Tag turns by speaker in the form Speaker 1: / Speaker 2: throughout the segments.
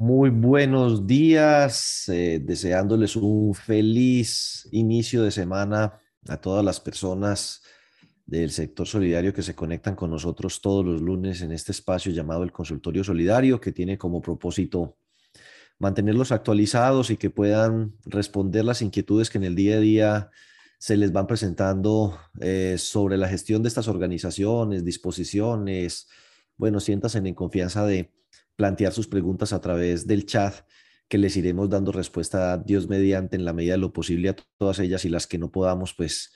Speaker 1: Muy buenos días, eh, deseándoles un feliz inicio de semana a todas las personas del sector solidario que se conectan con nosotros todos los lunes en este espacio llamado el Consultorio Solidario, que tiene como propósito mantenerlos actualizados y que puedan responder las inquietudes que en el día a día se les van presentando eh, sobre la gestión de estas organizaciones, disposiciones. Bueno, siéntanse en confianza de plantear sus preguntas a través del chat, que les iremos dando respuesta a Dios mediante en la medida de lo posible a todas ellas y las que no podamos, pues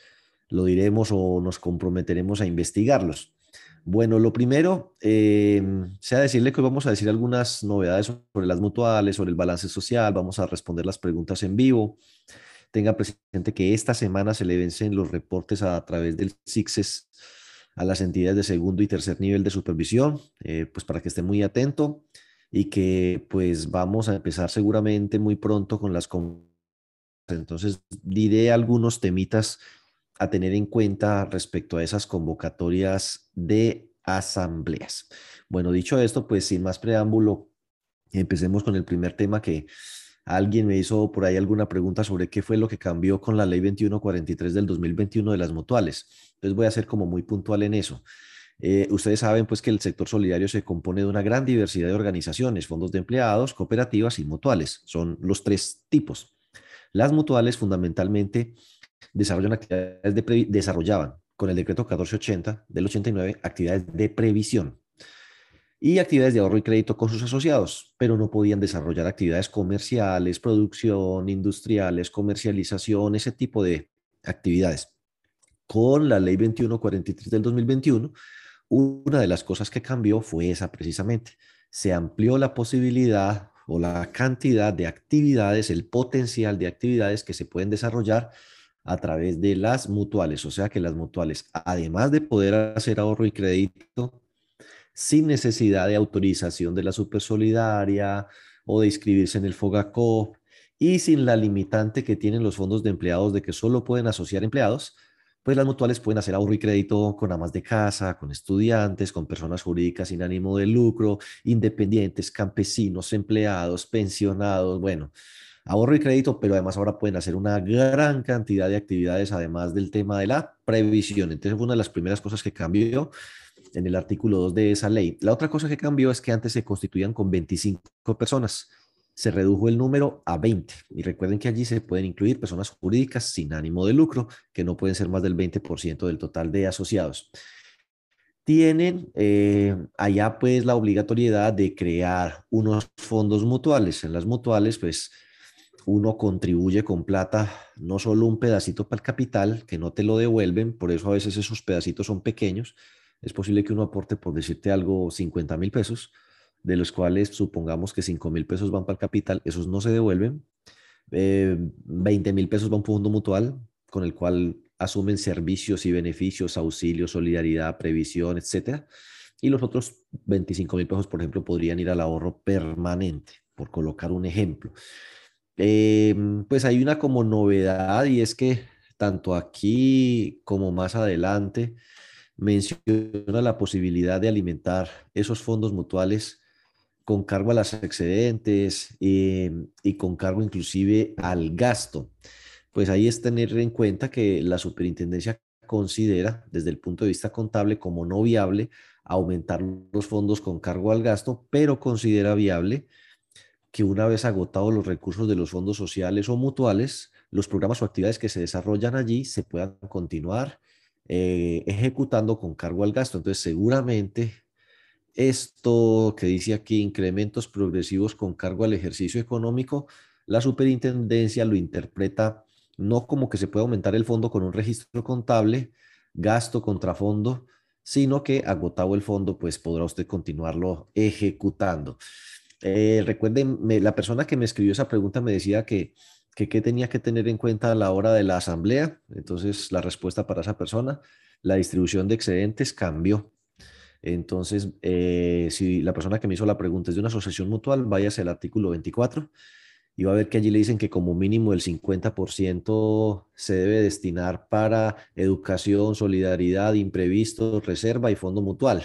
Speaker 1: lo diremos o nos comprometeremos a investigarlos. Bueno, lo primero, eh, sea decirle que hoy vamos a decir algunas novedades sobre las mutuales, sobre el balance social, vamos a responder las preguntas en vivo. Tenga presente que esta semana se le vencen los reportes a, través del CICSES a las entidades de segundo y tercer nivel de supervisión, eh, pues para que esté muy atento y que pues vamos a empezar seguramente muy pronto con las entonces diré algunos temitas a tener en cuenta respecto a esas convocatorias de asambleas. Bueno, dicho esto, pues sin más preámbulo, empecemos con el primer tema que alguien me hizo por ahí alguna pregunta sobre qué fue lo que cambió con la ley 2143 del 2021 de las mutuales. Entonces voy a ser como muy puntual en eso. Eh, ustedes saben pues que el sector solidario se compone de una gran diversidad de organizaciones, fondos de empleados, cooperativas y mutuales. Son los tres tipos. Las mutuales fundamentalmente desarrollan actividades de desarrollaban con el decreto 1480 del 89 actividades de previsión y actividades de ahorro y crédito con sus asociados, pero no podían desarrollar actividades comerciales, producción, industriales, comercialización, ese tipo de actividades. Con la ley 2143 del 2021, una de las cosas que cambió fue esa precisamente. Se amplió la posibilidad o la cantidad de actividades, el potencial de actividades que se pueden desarrollar a través de las mutuales. O sea que las mutuales, además de poder hacer ahorro y crédito sin necesidad de autorización de la Supersolidaria o de inscribirse en el FOGACO y sin la limitante que tienen los fondos de empleados de que solo pueden asociar empleados, pues las mutuales pueden hacer ahorro y crédito con amas de casa, con estudiantes, con personas jurídicas sin ánimo de lucro, independientes, campesinos, empleados, pensionados, bueno, ahorro y crédito, pero además ahora pueden hacer una gran cantidad de actividades, además del tema de la previsión. Entonces fue una de las primeras cosas que cambió en el artículo 2 de esa ley. La otra cosa que cambió es que antes se constituían con 25 personas. Se redujo el número a 20. Y recuerden que allí se pueden incluir personas jurídicas sin ánimo de lucro, que no pueden ser más del 20% del total de asociados. Tienen eh, allá pues la obligatoriedad de crear unos fondos mutuales. En las mutuales pues uno contribuye con plata, no solo un pedacito para el capital, que no te lo devuelven, por eso a veces esos pedacitos son pequeños. Es posible que uno aporte, por decirte algo, 50 mil pesos, de los cuales supongamos que 5 mil pesos van para el capital, esos no se devuelven. 20 eh, mil pesos van para un fondo mutual, con el cual asumen servicios y beneficios, auxilio, solidaridad, previsión, etcétera. Y los otros 25 mil pesos, por ejemplo, podrían ir al ahorro permanente, por colocar un ejemplo. Em, pues hay una como novedad y es que tanto aquí como más adelante menciona la posibilidad de alimentar esos fondos mutuales con cargo a las excedentes em, y con cargo inclusive al gasto. Pues ahí es tener en cuenta que la superintendencia considera desde el punto de vista contable como no viable aumentar los fondos con cargo al gasto, pero considera viable que una vez agotados los recursos de los fondos sociales o mutuales, los programas o actividades que se desarrollan allí se puedan continuar eh, ejecutando con cargo al gasto. Entonces, seguramente esto que dice aquí, incrementos progresivos con cargo al ejercicio económico, la superintendencia lo interpreta no como que se puede aumentar el fondo con un registro contable, gasto contra fondo, sino que agotado el fondo, pues podrá usted continuarlo ejecutando. Eh, recuerden, la persona que me escribió esa pregunta me decía que, que tenía que tener en cuenta a la hora de la asamblea. Entonces, la respuesta para esa persona, la distribución de excedentes cambió. Entonces, eh, si la persona que me hizo la pregunta es de una asociación mutual, váyase al artículo 24 y va a ver que allí le dicen que como mínimo el 50% se debe destinar para educación, solidaridad, imprevistos, reserva y fondo mutual.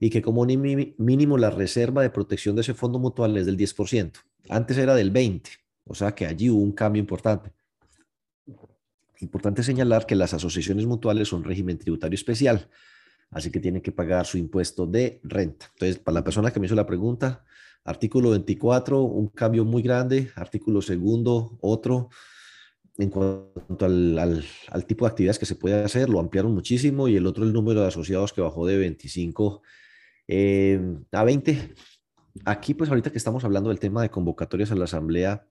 Speaker 1: y que como mínimo la reserva de protección de ese fondo mutual es del 10%. Antes era del 20%, o sea que allí hubo un cambio importante. Importante señalar que las asociaciones mutuales son régimen tributario especial, así que tienen que pagar su impuesto de renta. Entonces, para la persona que me hizo la pregunta, artículo 24, un cambio muy grande, artículo segundo, otro. En cuanto al, tipo de actividades que se puede hacer, lo ampliaron muchísimo y el otro, el número de asociados que bajó de 25 eh, a 20. Aquí, pues ahorita que estamos hablando del tema de convocatorias a la asamblea,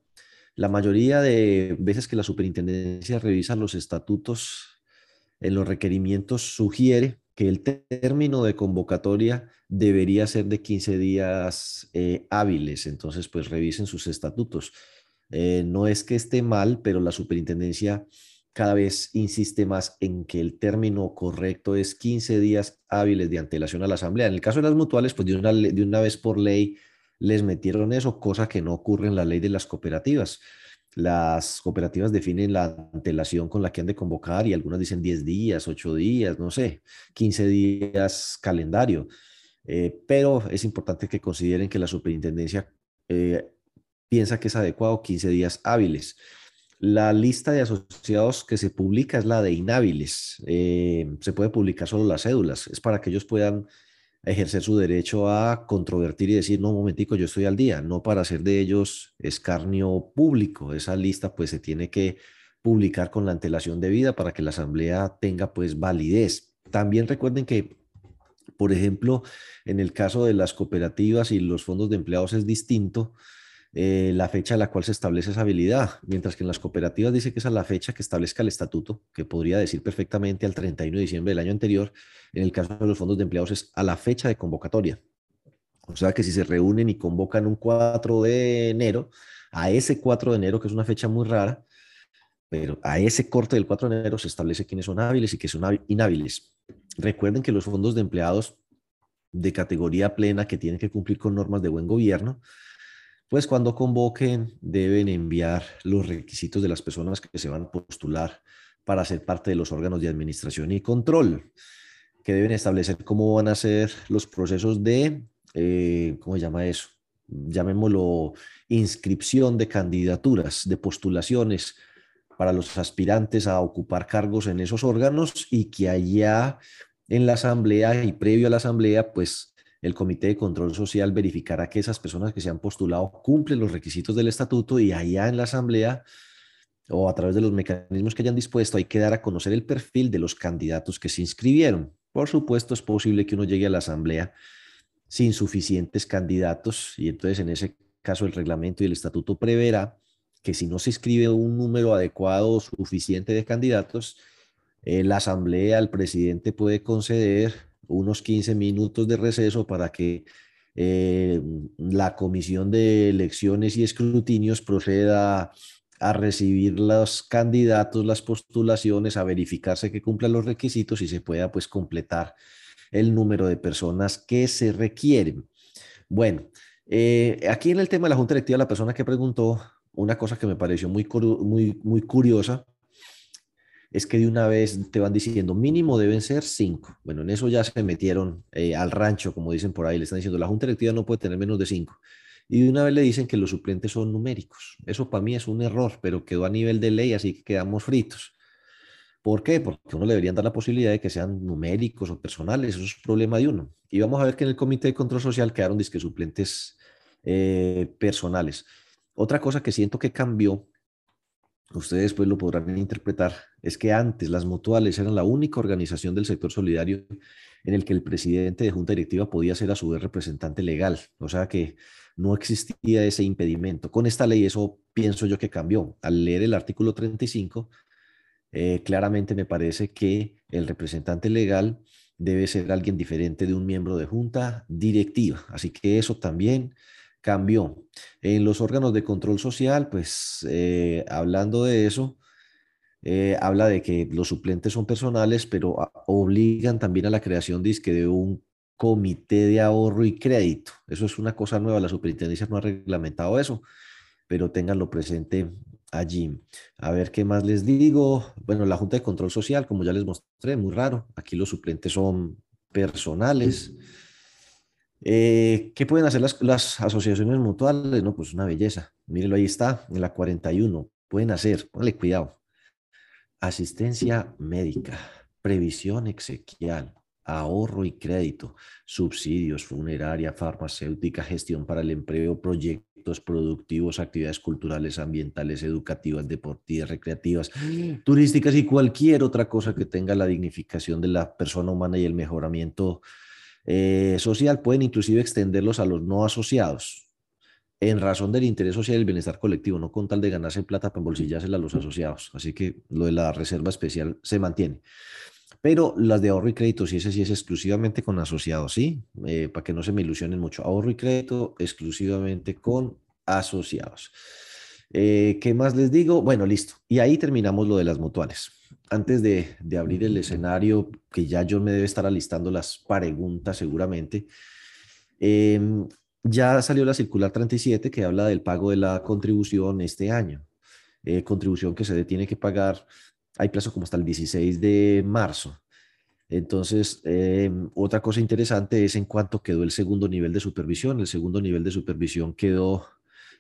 Speaker 1: la mayoría de veces que la superintendencia revisa los estatutos en los requerimientos sugiere que el término de convocatoria debería ser de 15 días eh, hábiles. Entonces, pues revisen sus estatutos. Eh, no es que esté mal, pero la superintendencia cada vez insiste más en que el término correcto es 15 días hábiles de antelación a la asamblea. En el caso de las mutuales, pues de una, de una vez por ley les metieron eso, cosa que no ocurre en la ley de las cooperativas. Las cooperativas definen la antelación con la que han de convocar y algunas dicen 10 días, 8 días, no sé, 15 días calendario. Eh, pero es importante que consideren que la superintendencia eh, piensa que es adecuado 15 días hábiles. La lista de asociados que se publica es la de inhábiles. Eh, se puede publicar solo las cédulas. Es para que ellos puedan ejercer su derecho a controvertir y decir, no, un momentico, yo estoy al día, no para hacer de ellos escarnio público. Esa lista pues se tiene que publicar con la antelación debida para que la asamblea tenga pues validez. También recuerden que, por ejemplo, en el caso de las cooperativas y los fondos de empleados es distinto eh, la fecha a la cual se establece esa habilidad, mientras que en las cooperativas dice que esa es la fecha que establezca el estatuto, que podría decir perfectamente al 31 de diciembre del año anterior, en el caso de los fondos de empleados es a la fecha de convocatoria. O sea que si se reúnen y convocan un 4 de enero, a ese 4 de enero, que es una fecha muy rara, pero a ese corte del 4 de enero se establece quiénes son hábiles y quiénes son inhábiles. Recuerden que los fondos de empleados de categoría plena que tienen que cumplir con normas de buen gobierno, pues cuando convoquen deben enviar los requisitos de las personas que se van a postular para ser parte de los órganos de administración y control, que deben establecer cómo van a ser los procesos de, eh, ¿cómo se llama eso? Llamémoslo inscripción de candidaturas, de postulaciones para los aspirantes a ocupar cargos en esos órganos y que allá en la asamblea y previo a la asamblea, pues el Comité de Control Social verificará que esas personas que se han postulado cumplen los requisitos del estatuto y allá en la Asamblea o a través de los mecanismos que hayan dispuesto hay que dar a conocer el perfil de los candidatos que se inscribieron. Por supuesto, es posible que uno llegue a la Asamblea sin suficientes candidatos y entonces en ese caso el reglamento y el estatuto preverá que si no se inscribe un número adecuado o suficiente de candidatos, eh, la Asamblea, el presidente puede conceder unos 15 minutos de receso para que eh, la comisión de elecciones y escrutinios proceda a recibir los candidatos, las postulaciones, a verificarse que cumplan los requisitos y se pueda pues completar el número de personas que se requieren. Bueno, eh, aquí en el tema de la Junta Electiva, la persona que preguntó, una cosa que me pareció muy, muy, muy curiosa es que de una vez te van diciendo mínimo deben ser cinco. Bueno, en eso ya se metieron eh, al rancho, como dicen por ahí, le están diciendo la junta directiva no puede tener menos de cinco. Y de una vez le dicen que los suplentes son numéricos. Eso para mí es un error, pero quedó a nivel de ley, así que quedamos fritos. ¿Por qué? Porque uno le deberían dar la posibilidad de que sean numéricos o personales, eso es problema de uno. Y vamos a ver que en el Comité de Control Social quedaron disque suplentes eh, personales. Otra cosa que siento que cambió ustedes pues lo podrán interpretar, es que antes las mutuales eran la única organización del sector solidario en el que el presidente de junta directiva podía ser a su vez representante legal, o sea que no existía ese impedimento. Con esta ley eso pienso yo que cambió. Al leer el artículo 35, eh, claramente me parece que el representante legal debe ser alguien diferente de un miembro de junta directiva, así que eso también cambió. En los órganos de control social, pues eh, hablando de eso, eh, habla de que los suplentes son personales, pero obligan también a la creación de un comité de ahorro y crédito. Eso es una cosa nueva, la superintendencia no ha reglamentado eso, pero ténganlo presente allí. A ver qué más les digo. Bueno, la Junta de Control Social, como ya les mostré, muy raro. Aquí los suplentes son personales. Eh, ¿Qué pueden hacer las, las, asociaciones mutuales? No, pues una belleza. Mírenlo, ahí está, en la 41. Pueden hacer, póngale cuidado. Asistencia médica, previsión exequial, ahorro y crédito, subsidios, funeraria, farmacéutica, gestión para el empleo, proyectos productivos, actividades culturales, ambientales, educativas, deportivas, recreativas, turísticas y cualquier otra cosa que tenga la dignificación de la persona humana y el mejoramiento eh, social. Pueden inclusive extenderlos a los no asociados en razón del interés social y el bienestar colectivo, no con tal de ganarse plata para embolsillársela a los asociados. Así que lo de la reserva especial se mantiene. Pero las de ahorro y crédito, sí, ese sí es exclusivamente con asociados, ¿sí? Eh, para que no se me ilusionen mucho. Ahorro y crédito exclusivamente con asociados. Eh, ¿Qué más les digo? Bueno, listo. Y ahí terminamos lo de las mutuales. Antes de, de abrir el escenario, que ya yo me debe estar alistando las preguntas seguramente, em, ya salió la circular 37 que habla del pago de la contribución este año. Eh, contribución que se tiene que pagar hay plazo como hasta el 16 de marzo. Entonces, em, otra cosa interesante es en cuánto quedó el segundo nivel de supervisión. El segundo nivel de supervisión quedó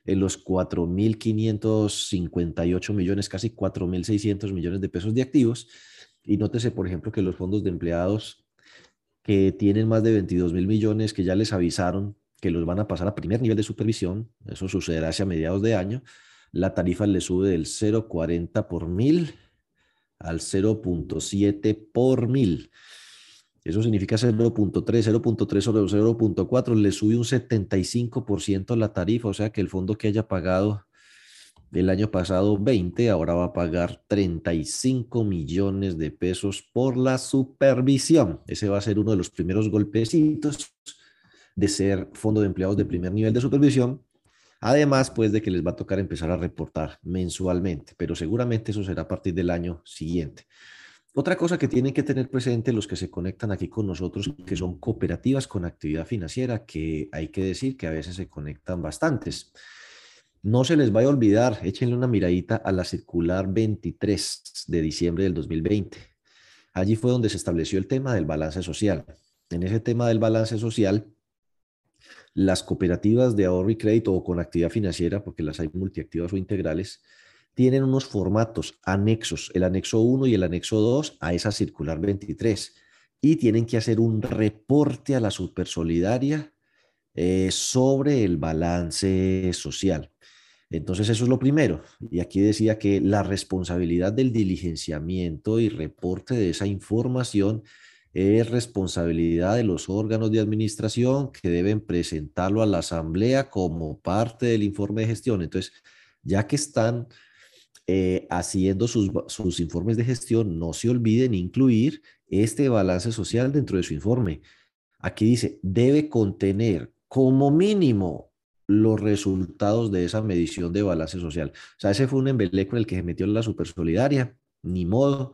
Speaker 1: en los 4.558 millones, casi 4.600 millones de pesos de activos. Y nótese, por ejemplo, que los fondos de empleados que tienen más de 22 mil millones, que ya les avisaron que los van a pasar a primer nivel de supervisión, eso sucederá hacia mediados de año, la tarifa le sube del 0,40 por mil al 0.7 por mil. Eso significa 0.3, 0.3 sobre 0.4, le sube un 75% la tarifa, o sea que el fondo que haya pagado el año pasado 20, ahora va a pagar 35 millones de pesos por la supervisión. Ese va a ser uno de los primeros golpecitos de ser fondo de empleados de primer nivel de supervisión Además, pues de que les va a tocar empezar a reportar mensualmente, pero seguramente eso será a partir del año siguiente. Otra cosa que tienen que tener presente los que se conectan aquí con nosotros, que son cooperativas con actividad financiera, que hay que decir que a veces se conectan bastantes. No se les vaya a olvidar, échenle una miradita a la circular 23 de diciembre del 2020. Allí fue donde se estableció el tema del balance social. En ese tema del balance social, las cooperativas de ahorro y crédito o con actividad financiera, porque las hay multiactivas o integrales, tienen unos formatos anexos, el anexo 1 y el anexo 2 a esa circular 23, y tienen que hacer un reporte a la supersolidaria eh, sobre el balance social. Entonces eso es lo primero. Y aquí decía que la responsabilidad del diligenciamiento y reporte de esa información es responsabilidad de los órganos de administración que deben presentarlo a la asamblea como parte del informe de gestión. Entonces, ya que están eh, haciendo sus, informes de gestión, no se olviden incluir este balance social dentro de su informe. Aquí dice, debe contener como mínimo los resultados de esa medición de balance social. O sea, ese fue un embeleco en el que se metió la supersolidaria, ni modo.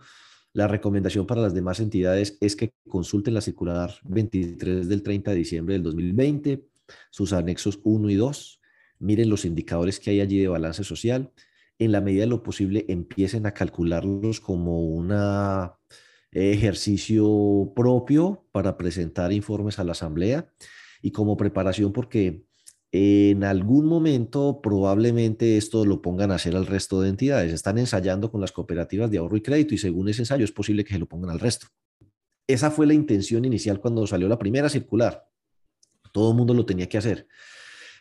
Speaker 1: La recomendación para las demás entidades es que consulten la circular 23 del 30 de diciembre del 2020, sus anexos 1 y 2, miren los indicadores que hay allí de balance social, en la medida de lo posible empiecen a calcularlos como un ejercicio propio para presentar informes a la asamblea y como preparación porque en algún momento probablemente esto lo pongan a hacer al resto de entidades. Están ensayando con las cooperativas de ahorro y crédito y según ese ensayo es posible que se lo pongan al resto. Esa fue la intención inicial cuando salió la primera circular. Todo el mundo lo tenía que hacer.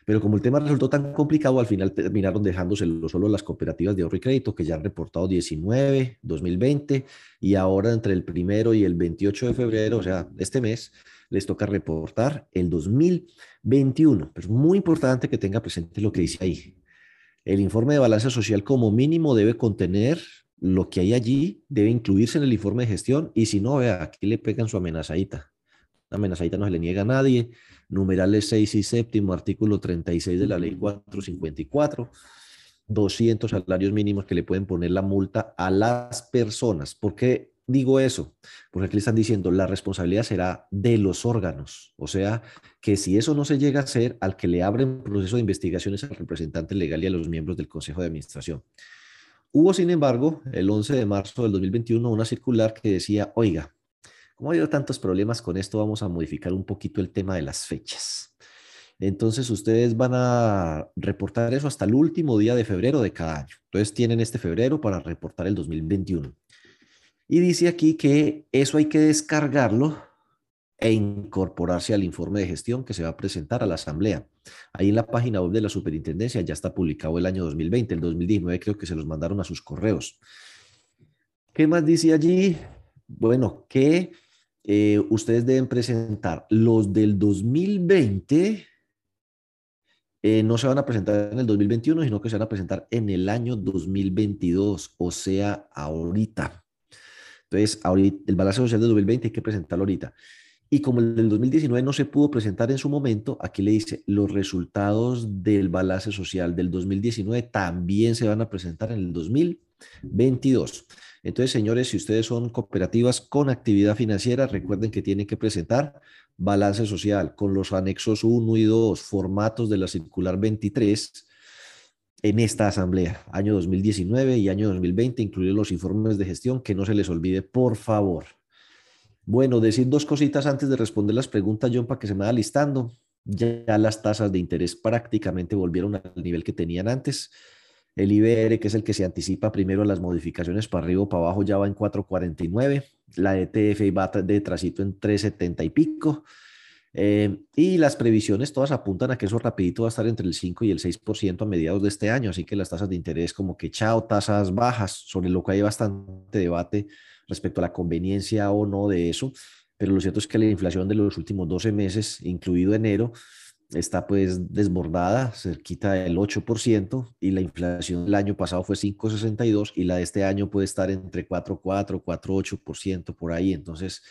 Speaker 1: Pero como el tema resultó tan complicado, al final terminaron dejándoselo solo las cooperativas de ahorro y crédito, que ya han reportado 19, 2020, y ahora entre el primero y el 28 de febrero, o sea, este mes, les toca reportar el 2021. Pero es muy importante que tenga presente lo que dice ahí. El informe de balance social como mínimo debe contener lo que hay allí, debe incluirse en el informe de gestión y si no, vea, aquí le pegan su amenazadita. La amenazadita no se le niega a nadie. Numerales 6 y séptimo, artículo 36 de la ley 454. 200 salarios mínimos que le pueden poner la multa a las personas. ¿Por qué digo eso? Porque aquí le están diciendo, la responsabilidad será de los órganos. O sea, que si eso no se llega a hacer, al que le abren proceso de investigación es al representante legal y a los miembros del Consejo de Administración. Hubo, sin embargo, el 11 de marzo del 2021 una circular que decía, oiga, Como ha habido tantos problemas con esto, vamos a modificar un poquito el tema de las fechas. Entonces, ustedes van a reportar eso hasta el último día de febrero de cada año. Entonces, tienen este febrero para reportar el 2021. Y dice aquí que eso hay que descargarlo e incorporarse al informe de gestión que se va a presentar a la Asamblea. Ahí en la página web de la Superintendencia ya está publicado el año 2020, el 2019 creo que se los mandaron a sus correos. ¿Qué más dice allí? Bueno, que eh, ustedes deben presentar los del 2020. Eh, no se van a presentar en el 2021, sino que se van a presentar en el año 2022, o sea, ahorita. Entonces, ahorita, el balance social del 2020 hay que presentarlo ahorita. Y como el del 2019 no se pudo presentar en su momento, aquí le dice, los resultados del balance social del 2019 también se van a presentar en el 2022. Entonces, señores, si ustedes son cooperativas con actividad financiera, recuerden que tienen que presentar balance social con los anexos 1 y 2, formatos de la circular 23 en esta asamblea, año 2019 y año 2020, incluir los informes de gestión, que no se les olvide, por favor. Bueno, decir dos cositas antes de responder las preguntas, John, para que se me vaya listando. Ya las tasas de interés prácticamente volvieron al nivel que tenían antes. El IBR, que es el que se anticipa primero a las modificaciones para arriba o para abajo, ya va en 4.49. La ETF va de en 3.70 y pico. Eh, y las previsiones todas apuntan a que eso rapidito va a estar entre el 5 y el 6% a mediados de este año. Así que las tasas de interés como que chao, tasas bajas, sobre lo que hay bastante debate respecto a la conveniencia o no de eso, pero lo cierto es que la inflación de los últimos 12 meses, incluido enero, está pues desbordada, cerquita del 8%, y la inflación del año pasado fue 5,62 y la de este año puede estar entre 4,4, 4,8% por ahí. Entonces,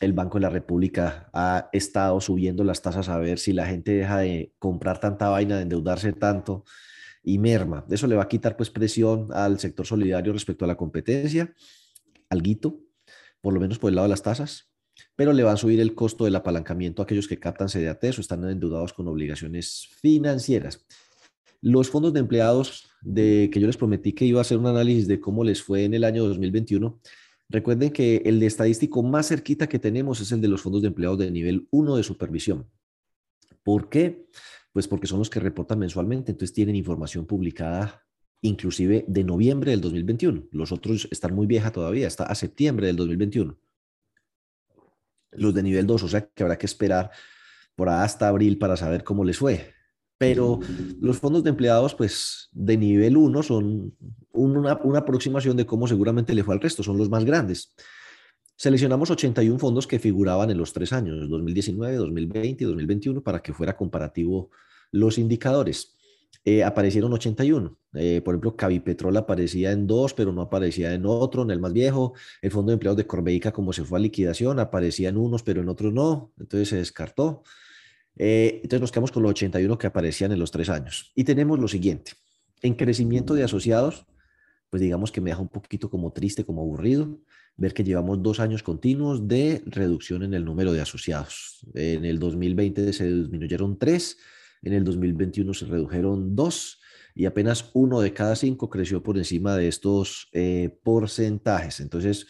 Speaker 1: el Banco de la República ha estado subiendo las tasas a ver si la gente deja de comprar tanta vaina, de endeudarse tanto y merma. Eso le va a quitar pues presión al sector solidario respecto a la competencia alguito, por lo menos por el lado de las tasas, pero le van a subir el costo del apalancamiento a aquellos que captan CDAT o están endeudados con obligaciones financieras. Los fondos de empleados de que yo les prometí que iba a hacer un análisis de cómo les fue en el año 2021, recuerden que el estadístico más cerquita que tenemos es el de los fondos de empleados de nivel 1 de supervisión. ¿Por qué? Pues porque son los que reportan mensualmente, entonces tienen información publicada inclusive de noviembre del 2021. Los otros están muy vieja todavía, está a septiembre del 2021. Los de nivel 2, o sea que habrá que esperar por hasta abril para saber cómo les fue. Pero los fondos de empleados, pues de nivel 1 son una, una aproximación de cómo seguramente le fue al resto, son los más grandes. Seleccionamos 81 fondos que figuraban en los tres años, 2019, 2020 y 2021, para que fuera comparativo los indicadores. Eh, aparecieron 81. Eh, por ejemplo, Cavipetrol aparecía en dos, pero no aparecía en otro, en el más viejo. El Fondo de Empleados de Corbeica, como se fue a liquidación, aparecía en unos, pero en otros no. Entonces se descartó. Eh, entonces nos quedamos con los 81 que aparecían en los tres años. Y tenemos lo siguiente. En crecimiento de asociados, pues digamos que me deja un poquito como triste, como aburrido, ver que llevamos dos años continuos de reducción en el número de asociados. En el 2020 se disminuyeron tres en el 2021 se redujeron dos y apenas uno de cada cinco creció por encima de estos eh, porcentajes. Entonces,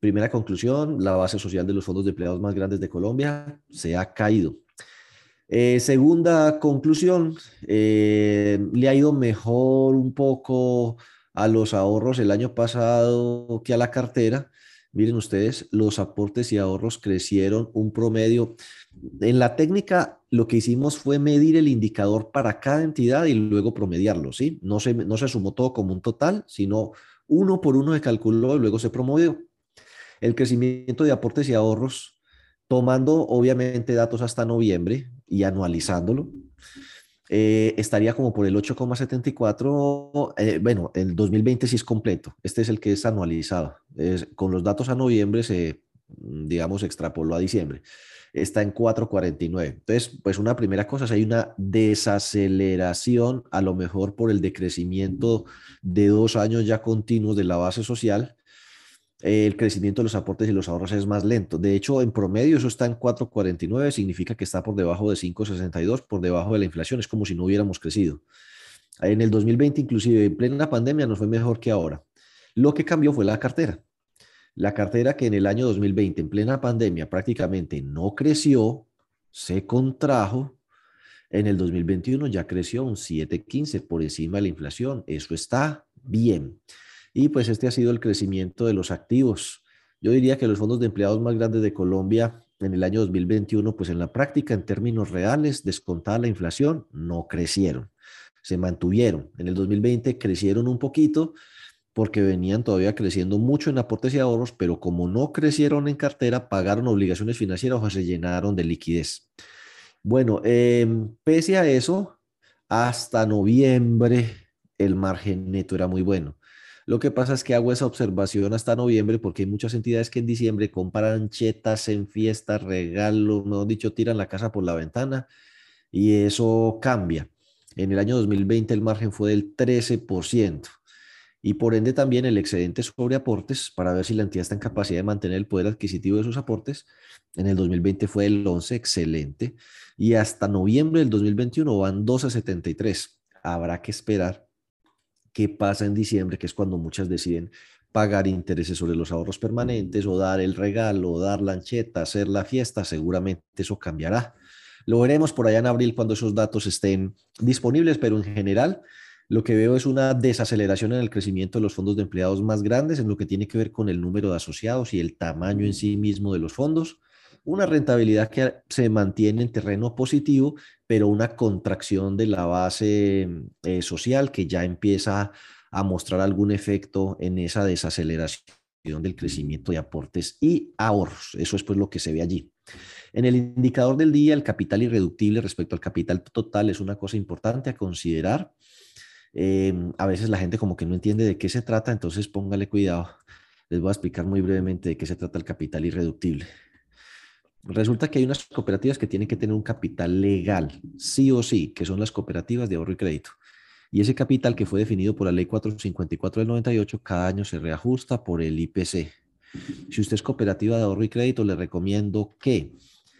Speaker 1: primera conclusión, la base social de los fondos de empleados más grandes de Colombia se ha caído. Eh, segunda conclusión, eh, le ha ido mejor un poco a los ahorros el año pasado que a la cartera. Miren ustedes, los aportes y ahorros crecieron un promedio. En la técnica, lo que hicimos fue medir el indicador para cada entidad y luego promediarlo, ¿sí? No se, no se sumó todo como un total, sino uno por uno se calculó y luego se promovió. El crecimiento de aportes y ahorros, tomando obviamente datos hasta noviembre y anualizándolo, eh, estaría como por el 8,74. Eh, bueno, el 2020 sí es completo. Este es el que es anualizado. con los datos a noviembre se, mm, digamos, extrapoló a diciembre. Está en 4,49. Entonces, pues una primera cosa es hay una desaceleración, a lo mejor por el decrecimiento de dos años ya continuos de la base social el crecimiento de los aportes y los ahorros es más lento. De hecho, en promedio eso está en 4,49, significa que está por debajo de 5,62, por debajo de la inflación, es como si no hubiéramos crecido. En el 2020, inclusive en plena pandemia, nos fue mejor que ahora. Lo que cambió fue la cartera. La cartera que en el año 2020, en plena pandemia, prácticamente no creció, se contrajo, en el 2021 ya creció un 7,15 por encima de la inflación. Eso está bien. Y pues este ha sido el crecimiento de los activos. Yo diría que los fondos de empleados más grandes de Colombia en el año 2021, pues en la práctica, en términos reales, descontada la inflación, no crecieron, se mantuvieron. En el 2020 crecieron un poquito porque venían todavía creciendo mucho en aportes y ahorros, pero como no crecieron en cartera, pagaron obligaciones financieras o se llenaron de liquidez. Bueno, em, pese a eso, hasta noviembre el margen neto era muy bueno. Lo que pasa es que hago esa observación hasta noviembre porque hay muchas entidades que en diciembre compran chetas en fiestas, regalos, mejor dicho, tiran la casa por la ventana y eso cambia. En el año 2020 el margen fue del 13% y por ende también el excedente sobre aportes para ver si la entidad está en capacidad de mantener el poder adquisitivo de sus aportes. En el 2020 fue el 11, excelente. Y hasta noviembre del 2021 van 12.73. Habrá que esperar qué pasa en diciembre, que es cuando muchas deciden pagar intereses sobre los ahorros permanentes o dar el regalo, o dar la ancheta, hacer la fiesta, seguramente eso cambiará. Lo veremos por allá en abril cuando esos datos estén disponibles, pero en general lo que veo es una desaceleración en el crecimiento de los fondos de empleados más grandes en lo que tiene que ver con el número de asociados y el tamaño en sí mismo de los fondos una rentabilidad que se mantiene en terreno positivo, pero una contracción de la base eh, social que ya empieza a mostrar algún efecto en esa desaceleración del crecimiento de aportes y ahorros. Eso es pues lo que se ve allí. En el indicador del día, el capital irreductible respecto al capital total es una cosa importante a considerar. Em, a veces la gente como que no entiende de qué se trata, entonces póngale cuidado. Les voy a explicar muy brevemente de qué se trata el capital irreductible. Resulta que hay unas cooperativas que tienen que tener un capital legal, sí o sí, que son las cooperativas de ahorro y crédito. Y ese capital que fue definido por la ley 454 del 98, cada año se reajusta por el IPC. Si usted es cooperativa de ahorro y crédito, le recomiendo que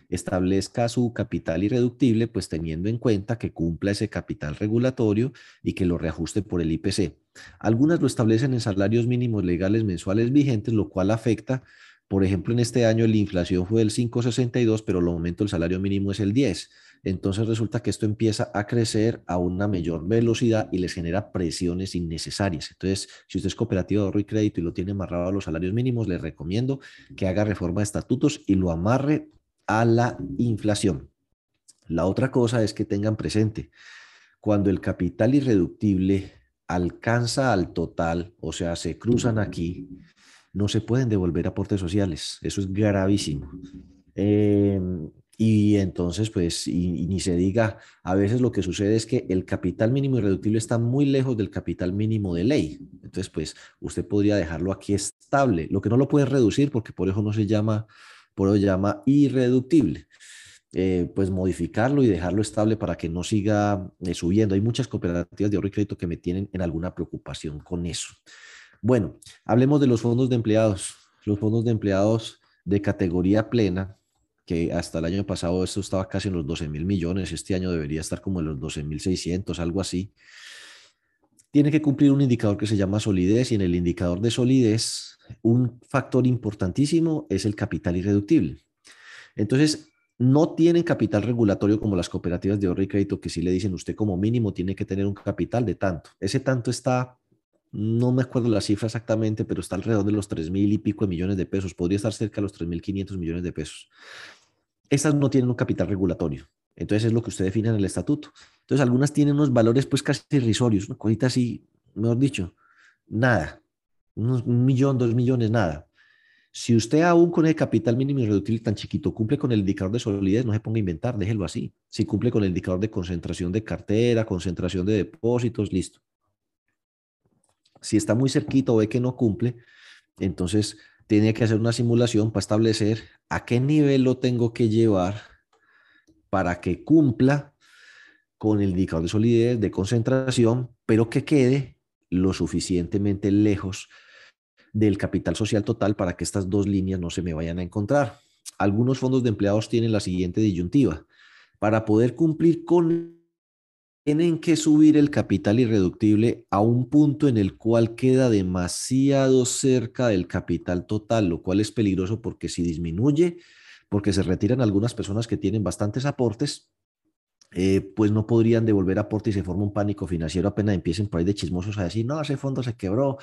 Speaker 1: establezca su capital irreductible, pues teniendo en cuenta que cumpla ese capital regulatorio y que lo reajuste por el IPC. Algunas lo establecen en salarios mínimos legales mensuales vigentes, lo cual afecta por ejemplo, en este año la inflación fue del 5,62, pero el aumento del salario mínimo es el 10. Entonces resulta que esto empieza a crecer a una mayor velocidad y les genera presiones innecesarias. Entonces, si usted es cooperativa de ahorro y crédito y lo tiene amarrado a los salarios mínimos, le recomiendo que haga reforma de estatutos y lo amarre a la inflación. La otra cosa es que tengan presente, cuando el capital irreductible alcanza al total, o sea, se cruzan aquí, no se pueden devolver aportes sociales. Eso es gravísimo. Em, y entonces, pues, y, ni se diga, a veces lo que sucede es que el capital mínimo irreductible está muy lejos del capital mínimo de ley. Entonces, pues, usted podría dejarlo aquí estable, lo que no lo puede reducir porque por eso no se llama, por eso llama irreductible. Eh, pues modificarlo y dejarlo estable para que no siga eh, subiendo. Hay muchas cooperativas de ahorro y crédito que me tienen en alguna preocupación con eso. Bueno, hablemos de los fondos de empleados. Los fondos de empleados de categoría plena, que hasta el año pasado esto estaba casi en los 12 mil millones, este año debería estar como en los 12 mil 600, algo así. Tiene que cumplir un indicador que se llama solidez y en el indicador de solidez un factor importantísimo es el capital irreductible. Entonces, no tienen capital regulatorio como las cooperativas de ahorro y crédito que sí le dicen usted como mínimo tiene que tener un capital de tanto. Ese tanto está no me acuerdo la cifra exactamente, pero está alrededor de los 3 mil y pico de millones de pesos, podría estar cerca de los 3.500 millones de pesos. Estas no tienen un capital regulatorio, entonces es lo que usted define en el estatuto. Entonces algunas tienen unos valores pues casi irrisorios, una cosita así, mejor dicho, nada, un millón, dos millones, nada. Si usted aún con el capital mínimo irreductible tan chiquito cumple con el indicador de solidez, no se ponga a inventar, déjelo así. Si cumple con el indicador de concentración de cartera, concentración de depósitos, listo. Si está muy cerquito o ve que no cumple, entonces tiene que hacer una simulación para establecer a qué nivel lo tengo que llevar para que cumpla con el indicador de solidez, de concentración, pero que quede lo suficientemente lejos del capital social total para que estas dos líneas no se me vayan a encontrar. Algunos fondos de empleados tienen la siguiente disyuntiva. Para poder cumplir con tienen que subir el capital irreductible a un punto en el cual queda demasiado cerca del capital total, lo cual es peligroso porque si disminuye, porque se retiran algunas personas que tienen bastantes aportes, eh, pues no podrían devolver aporte y se forma un pánico financiero apenas empiecen por ahí de chismosos a decir, no, ese fondo se quebró,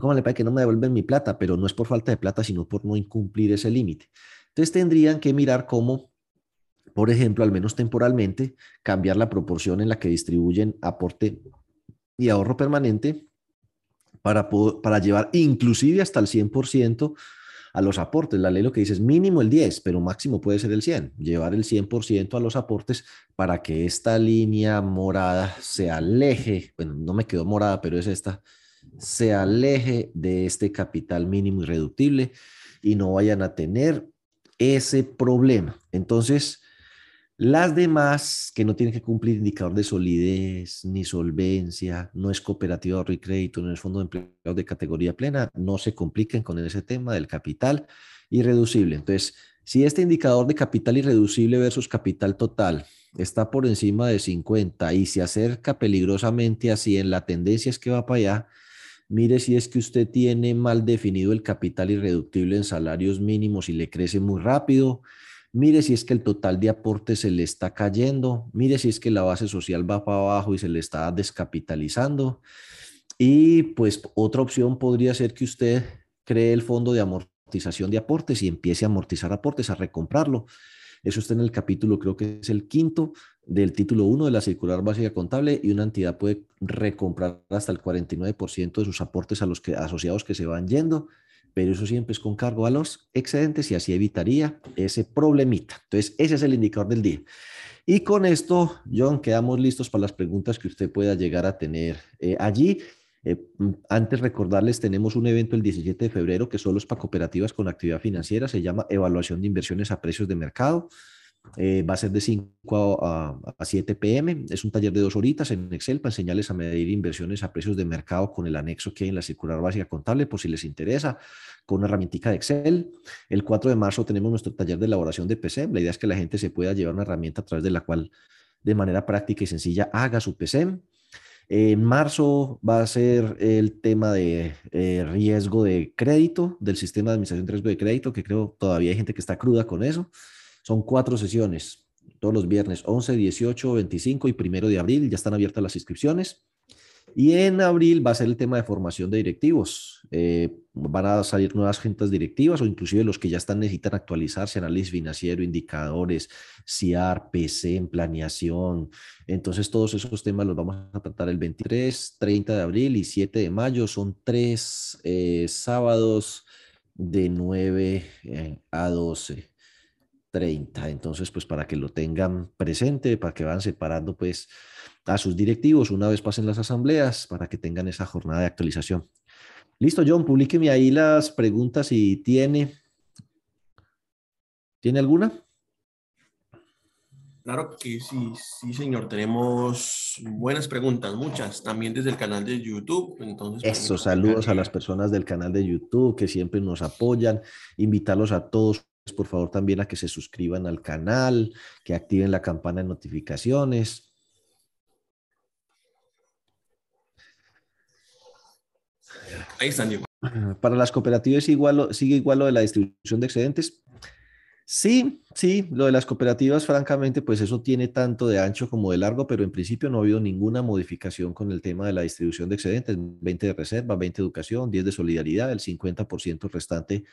Speaker 1: ¿cómo le parece que no me devuelven mi plata? Pero no es por falta de plata, sino por no incumplir ese límite. Entonces tendrían que mirar cómo por ejemplo, al menos temporalmente, cambiar la proporción en la que distribuyen aporte y ahorro permanente para, para llevar inclusive hasta el 100% a los aportes. La ley lo que dice es mínimo el 10, pero máximo puede ser el 100. Llevar el 100% a los aportes para que esta línea morada se aleje, bueno, no me quedó morada, pero es esta, se aleje de este capital mínimo irreductible y no vayan a tener ese problema. Entonces, las demás, que no tienen que cumplir indicador de solidez ni solvencia, no es cooperativa de ahorro y crédito, no es fondo de empleo de categoría plena, no se compliquen con ese tema del capital irreducible. Entonces, si este indicador de capital irreducible versus capital total está por encima de 50 y se acerca peligrosamente así en la tendencia es que va para allá, mire si es que usted tiene mal definido el capital irreductible en salarios mínimos y le crece muy rápido mire si es que el total de aportes se le está cayendo, mire si es que la base social va para abajo y se le está descapitalizando. Y pues otra opción podría ser que usted cree el fondo de amortización de aportes y empiece a amortizar aportes, a recomprarlo. Eso está en el capítulo, creo que es el quinto del título 1 de la circular básica contable y una entidad puede recomprar hasta el 49% de sus aportes a los que, asociados que se van yendo pero eso siempre es con cargo a los excedentes y así evitaría ese problemita. Entonces, ese es el indicador del día. Y con esto, John, quedamos listos para las preguntas que usted pueda llegar a tener eh, allí. Eh, mm, antes recordarles, tenemos un evento el 17 de febrero que solo es para cooperativas con actividad financiera, se llama Evaluación de Inversiones a Precios de Mercado. Eh, va a ser de 5 a, 7 pm. Es un taller de dos horitas en Excel para enseñarles a medir inversiones a precios de mercado con el anexo que hay en la circular básica contable, por si les interesa, con una herramienta de Excel. El 4 de marzo tenemos nuestro taller de elaboración de PC. La idea es que la gente se pueda llevar una herramienta a través de la cual, de manera práctica y sencilla, haga su PC. En marzo va a ser el tema de eh, riesgo de crédito, del sistema de administración de riesgo de crédito, que creo todavía hay gente que está cruda con eso. Son cuatro sesiones, todos los viernes, 11, 18, 25 y primero de abril. Ya están abiertas las inscripciones. Y en abril va a ser el tema de formación de directivos. Eh, van a salir nuevas juntas directivas o inclusive los que ya están necesitan actualizarse, análisis financiero, indicadores, CIAR, PC, en planeación. Entonces todos esos temas los vamos a tratar el 23, 30 de abril y 7 de mayo. Son tres eh, sábados de 9 eh, a 12. 30. Entonces, pues para que lo tengan presente, para que van separando pues a sus directivos una vez pasen las asambleas, para que tengan esa jornada de actualización. Listo, John, publíqueme ahí las preguntas si tiene. ¿Tiene alguna?
Speaker 2: Claro que sí, sí, señor. Tenemos buenas preguntas, muchas, también desde el canal de YouTube. Entonces,
Speaker 1: Eso, saludos a las personas del canal de YouTube que siempre nos apoyan. Invitarlos a todos por favor también a que se suscriban al canal, que activen la campana de notificaciones.
Speaker 2: Ahí están, Diego.
Speaker 1: Para las cooperativas igual, sigue igual lo de la distribución de excedentes. Sí, sí, lo de las cooperativas, francamente, pues eso tiene tanto de ancho como de largo, pero en principio no ha habido ninguna modificación con el tema de la distribución de excedentes. 20 de reserva, 20 de educación, 10 de solidaridad, el 50% restante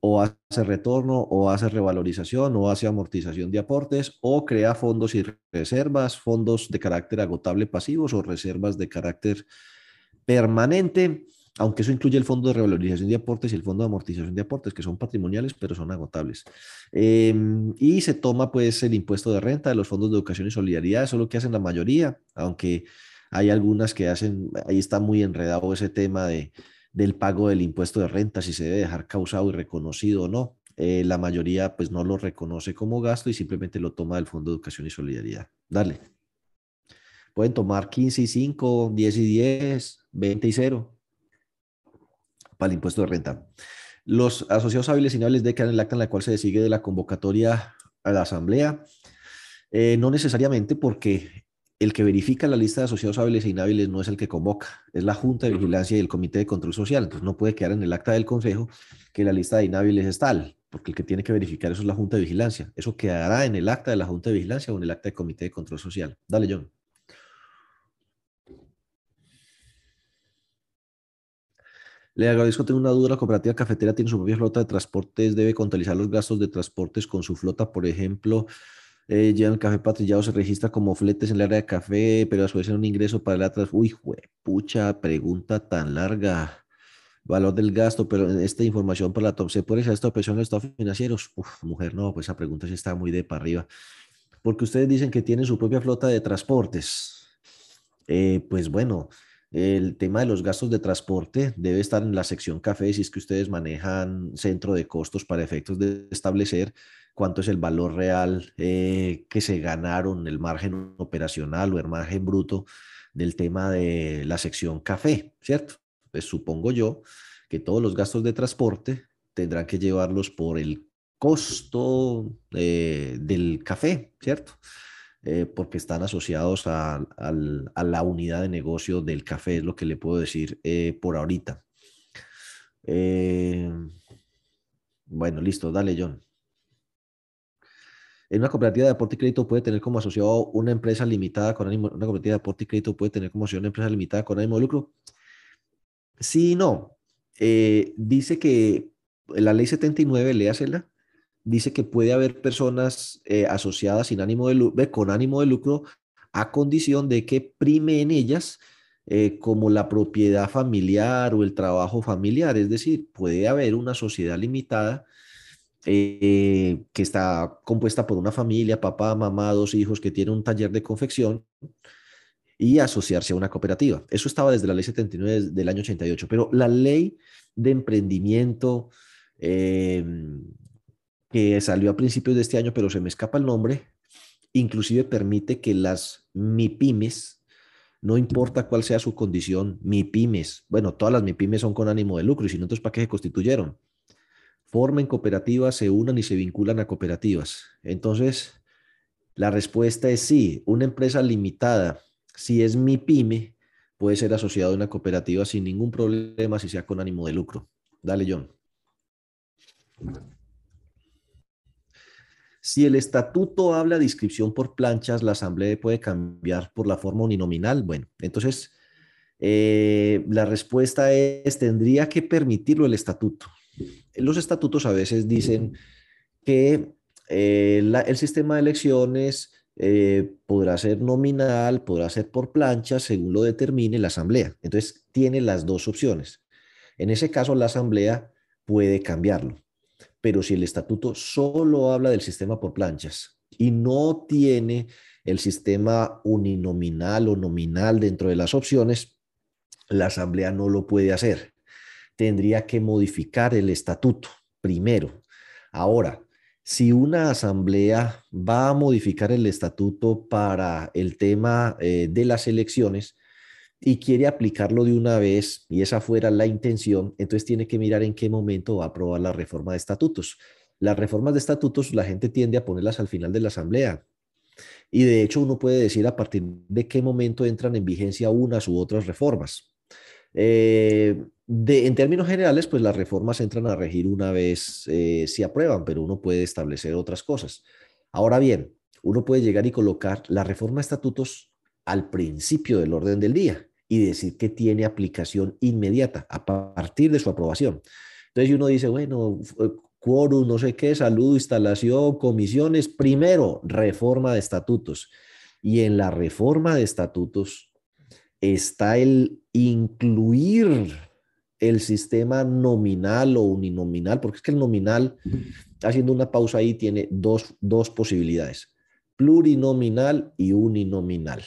Speaker 1: o hace retorno, o hace revalorización, o hace amortización de aportes, o crea fondos y reservas, fondos de carácter agotable pasivos o reservas de carácter permanente, aunque eso incluye el fondo de revalorización de aportes y el fondo de amortización de aportes, que son patrimoniales, pero son agotables. Em, y se toma pues el impuesto de renta de los fondos de educación y solidaridad, eso es lo que hacen la mayoría, aunque hay algunas que hacen, ahí está muy enredado ese tema de del pago del impuesto de renta, si se debe dejar causado y reconocido o no. Eh, la mayoría pues no lo reconoce como gasto y simplemente lo toma del Fondo de Educación y Solidaridad. Dale. Pueden tomar 15 y 5, 10 y 10, 20 y 0 para el impuesto de renta. Los asociados hábiles y no les decan el acta en la cual se desigue de la convocatoria a la asamblea. Eh, no necesariamente porque el que verifica la lista de asociados hábiles e inhábiles no es el que convoca, es la Junta de Vigilancia y el Comité de Control Social. Entonces no puede quedar en el acta del Consejo que la lista de inhábiles es tal, porque el que tiene que verificar eso es la Junta de Vigilancia. Eso quedará en el acta de la Junta de Vigilancia o en el acta del Comité de Control Social. Dale, John. Le agradezco, tengo una duda, la cooperativa cafetera tiene su propia flota de transportes, debe contabilizar los gastos de transportes con su flota, por ejemplo, eh, el café patrillado, se registra como fletes en el área de café, pero a su vez en un ingreso para el atrás. Uy, pucha, pregunta tan larga. Valor del gasto, pero esta información para la top, ¿se puede esta operación los estados financieros? Uf, mujer, no, pues esa pregunta sí está muy de para arriba. Porque ustedes dicen que tienen su propia flota de transportes. Eh, pues bueno, el tema de los gastos de transporte debe estar en la sección café si es que ustedes manejan centro de costos para efectos de establecer cuánto es el valor real eh, que se ganaron, el margen operacional o el margen bruto del tema de la sección café, ¿cierto? Pues supongo yo que todos los gastos de transporte tendrán que llevarlos por el costo eh, del café, ¿cierto? Eh, porque están asociados a, la unidad de negocio del café, es lo que le puedo decir por ahorita. bueno, listo, dale, John. En una cooperativa de aporte y crédito puede tener como asociado una empresa limitada con ánimo, una cooperativa de aporte y crédito puede tener como asociado una empresa limitada con ánimo de lucro. Sí no. Eh, dice que la ley 79, léasela, dice que puede haber personas eh, asociadas sin ánimo de lucro, con ánimo de lucro a condición de que prime en ellas eh, como la propiedad familiar o el trabajo familiar. Es decir, puede haber una sociedad limitada eh, que está compuesta por una familia, papá, mamá, dos hijos, que tiene un taller de confección y asociarse a una cooperativa. Eso estaba desde la ley 79 del año 88, pero la ley de emprendimiento eh, que salió a principios de este año, pero se me escapa el nombre, inclusive permite que las MIPIMES, no importa cuál sea su condición, MIPIMES, bueno, todas las MIPIMES son con ánimo de lucro, y si no, entonces, ¿para qué se constituyeron? Formen cooperativas, se unan y se vinculan a cooperativas. Entonces, la respuesta es sí, una empresa limitada, si es mi pyme, puede ser asociada a una cooperativa sin ningún problema si sea con ánimo de lucro. Dale, John. Si el estatuto habla de inscripción por planchas, la asamblea puede cambiar por la forma uninominal. Bueno, entonces eh, la respuesta es, tendría que permitirlo el estatuto. Los estatutos a veces dicen que eh, el sistema de elecciones eh, podrá ser nominal, podrá ser por plancha, según lo determine la asamblea. Entonces, tiene las dos opciones. En ese caso, la asamblea puede cambiarlo. Pero si el estatuto solo habla del sistema por planchas y no tiene el sistema uninominal o nominal dentro de las opciones, la asamblea no lo puede hacer tendría que modificar el estatuto primero. Ahora, si una asamblea va a modificar el estatuto para el tema eh, de las elecciones y quiere aplicarlo de una vez y esa fuera la intención, entonces tiene que mirar en qué momento va a aprobar la reforma de estatutos. Las reformas de estatutos la gente tiende a ponerlas al final de la asamblea. Y de hecho uno puede decir a partir de qué momento entran en vigencia unas u otras reformas. Eh, en términos generales, pues las reformas entran a regir una vez eh, se aprueban, pero uno puede establecer otras cosas. Ahora bien, uno puede llegar y colocar la reforma de estatutos al principio del orden del día y decir que tiene aplicación inmediata a partir de su aprobación. Entonces uno dice, bueno, quórum, no sé qué, salud, instalación, comisiones, primero, reforma de estatutos. Y en la reforma de estatutos está el incluir el sistema nominal o uninominal, porque es que el nominal, haciendo una pausa ahí, tiene dos, dos posibilidades, plurinominal y uninominal.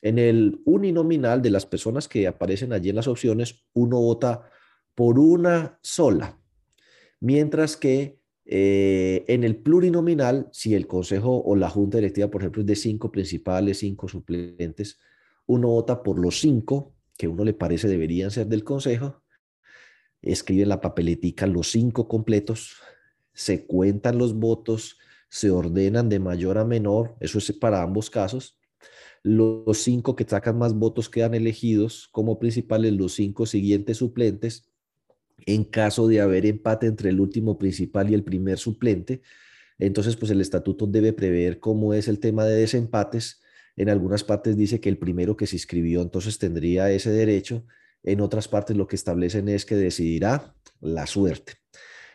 Speaker 1: En el uninominal de las personas que aparecen allí en las opciones, uno vota por una sola, mientras que eh, en el plurinominal, si el consejo o la junta directiva, por ejemplo, es de cinco principales, cinco suplentes, uno vota por los cinco que uno le parece deberían ser del consejo, escribe en la papeletica los cinco completos, se cuentan los votos, se ordenan de mayor a menor, eso es para ambos casos. los cinco que sacan más votos quedan elegidos como principales los cinco siguientes suplentes. En caso de haber empate entre el último principal y el primer suplente, entonces pues el estatuto debe prever cómo es el tema de desempates. En algunas partes dice que el primero que se inscribió entonces tendría ese derecho. En otras partes lo que establecen es que decidirá la suerte.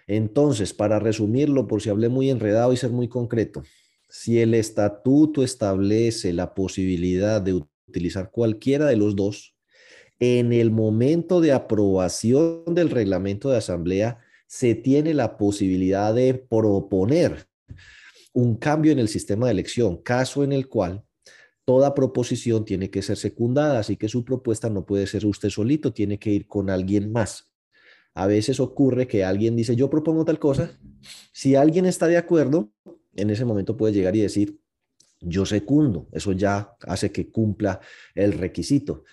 Speaker 1: Entonces, para resumirlo, por si hablé muy enredado y ser muy concreto, si el estatuto establece la posibilidad de utilizar cualquiera de los dos, en el momento de aprobación del reglamento de asamblea, se tiene la posibilidad de proponer un cambio en el sistema de elección, caso en el cual toda proposición tiene que ser secundada, así que su propuesta no puede ser usted solito, tiene que ir con alguien más. A veces ocurre que alguien dice, yo propongo tal cosa, si alguien está de acuerdo, en ese momento puede llegar y decir, yo secundo, eso ya hace que cumpla el requisito.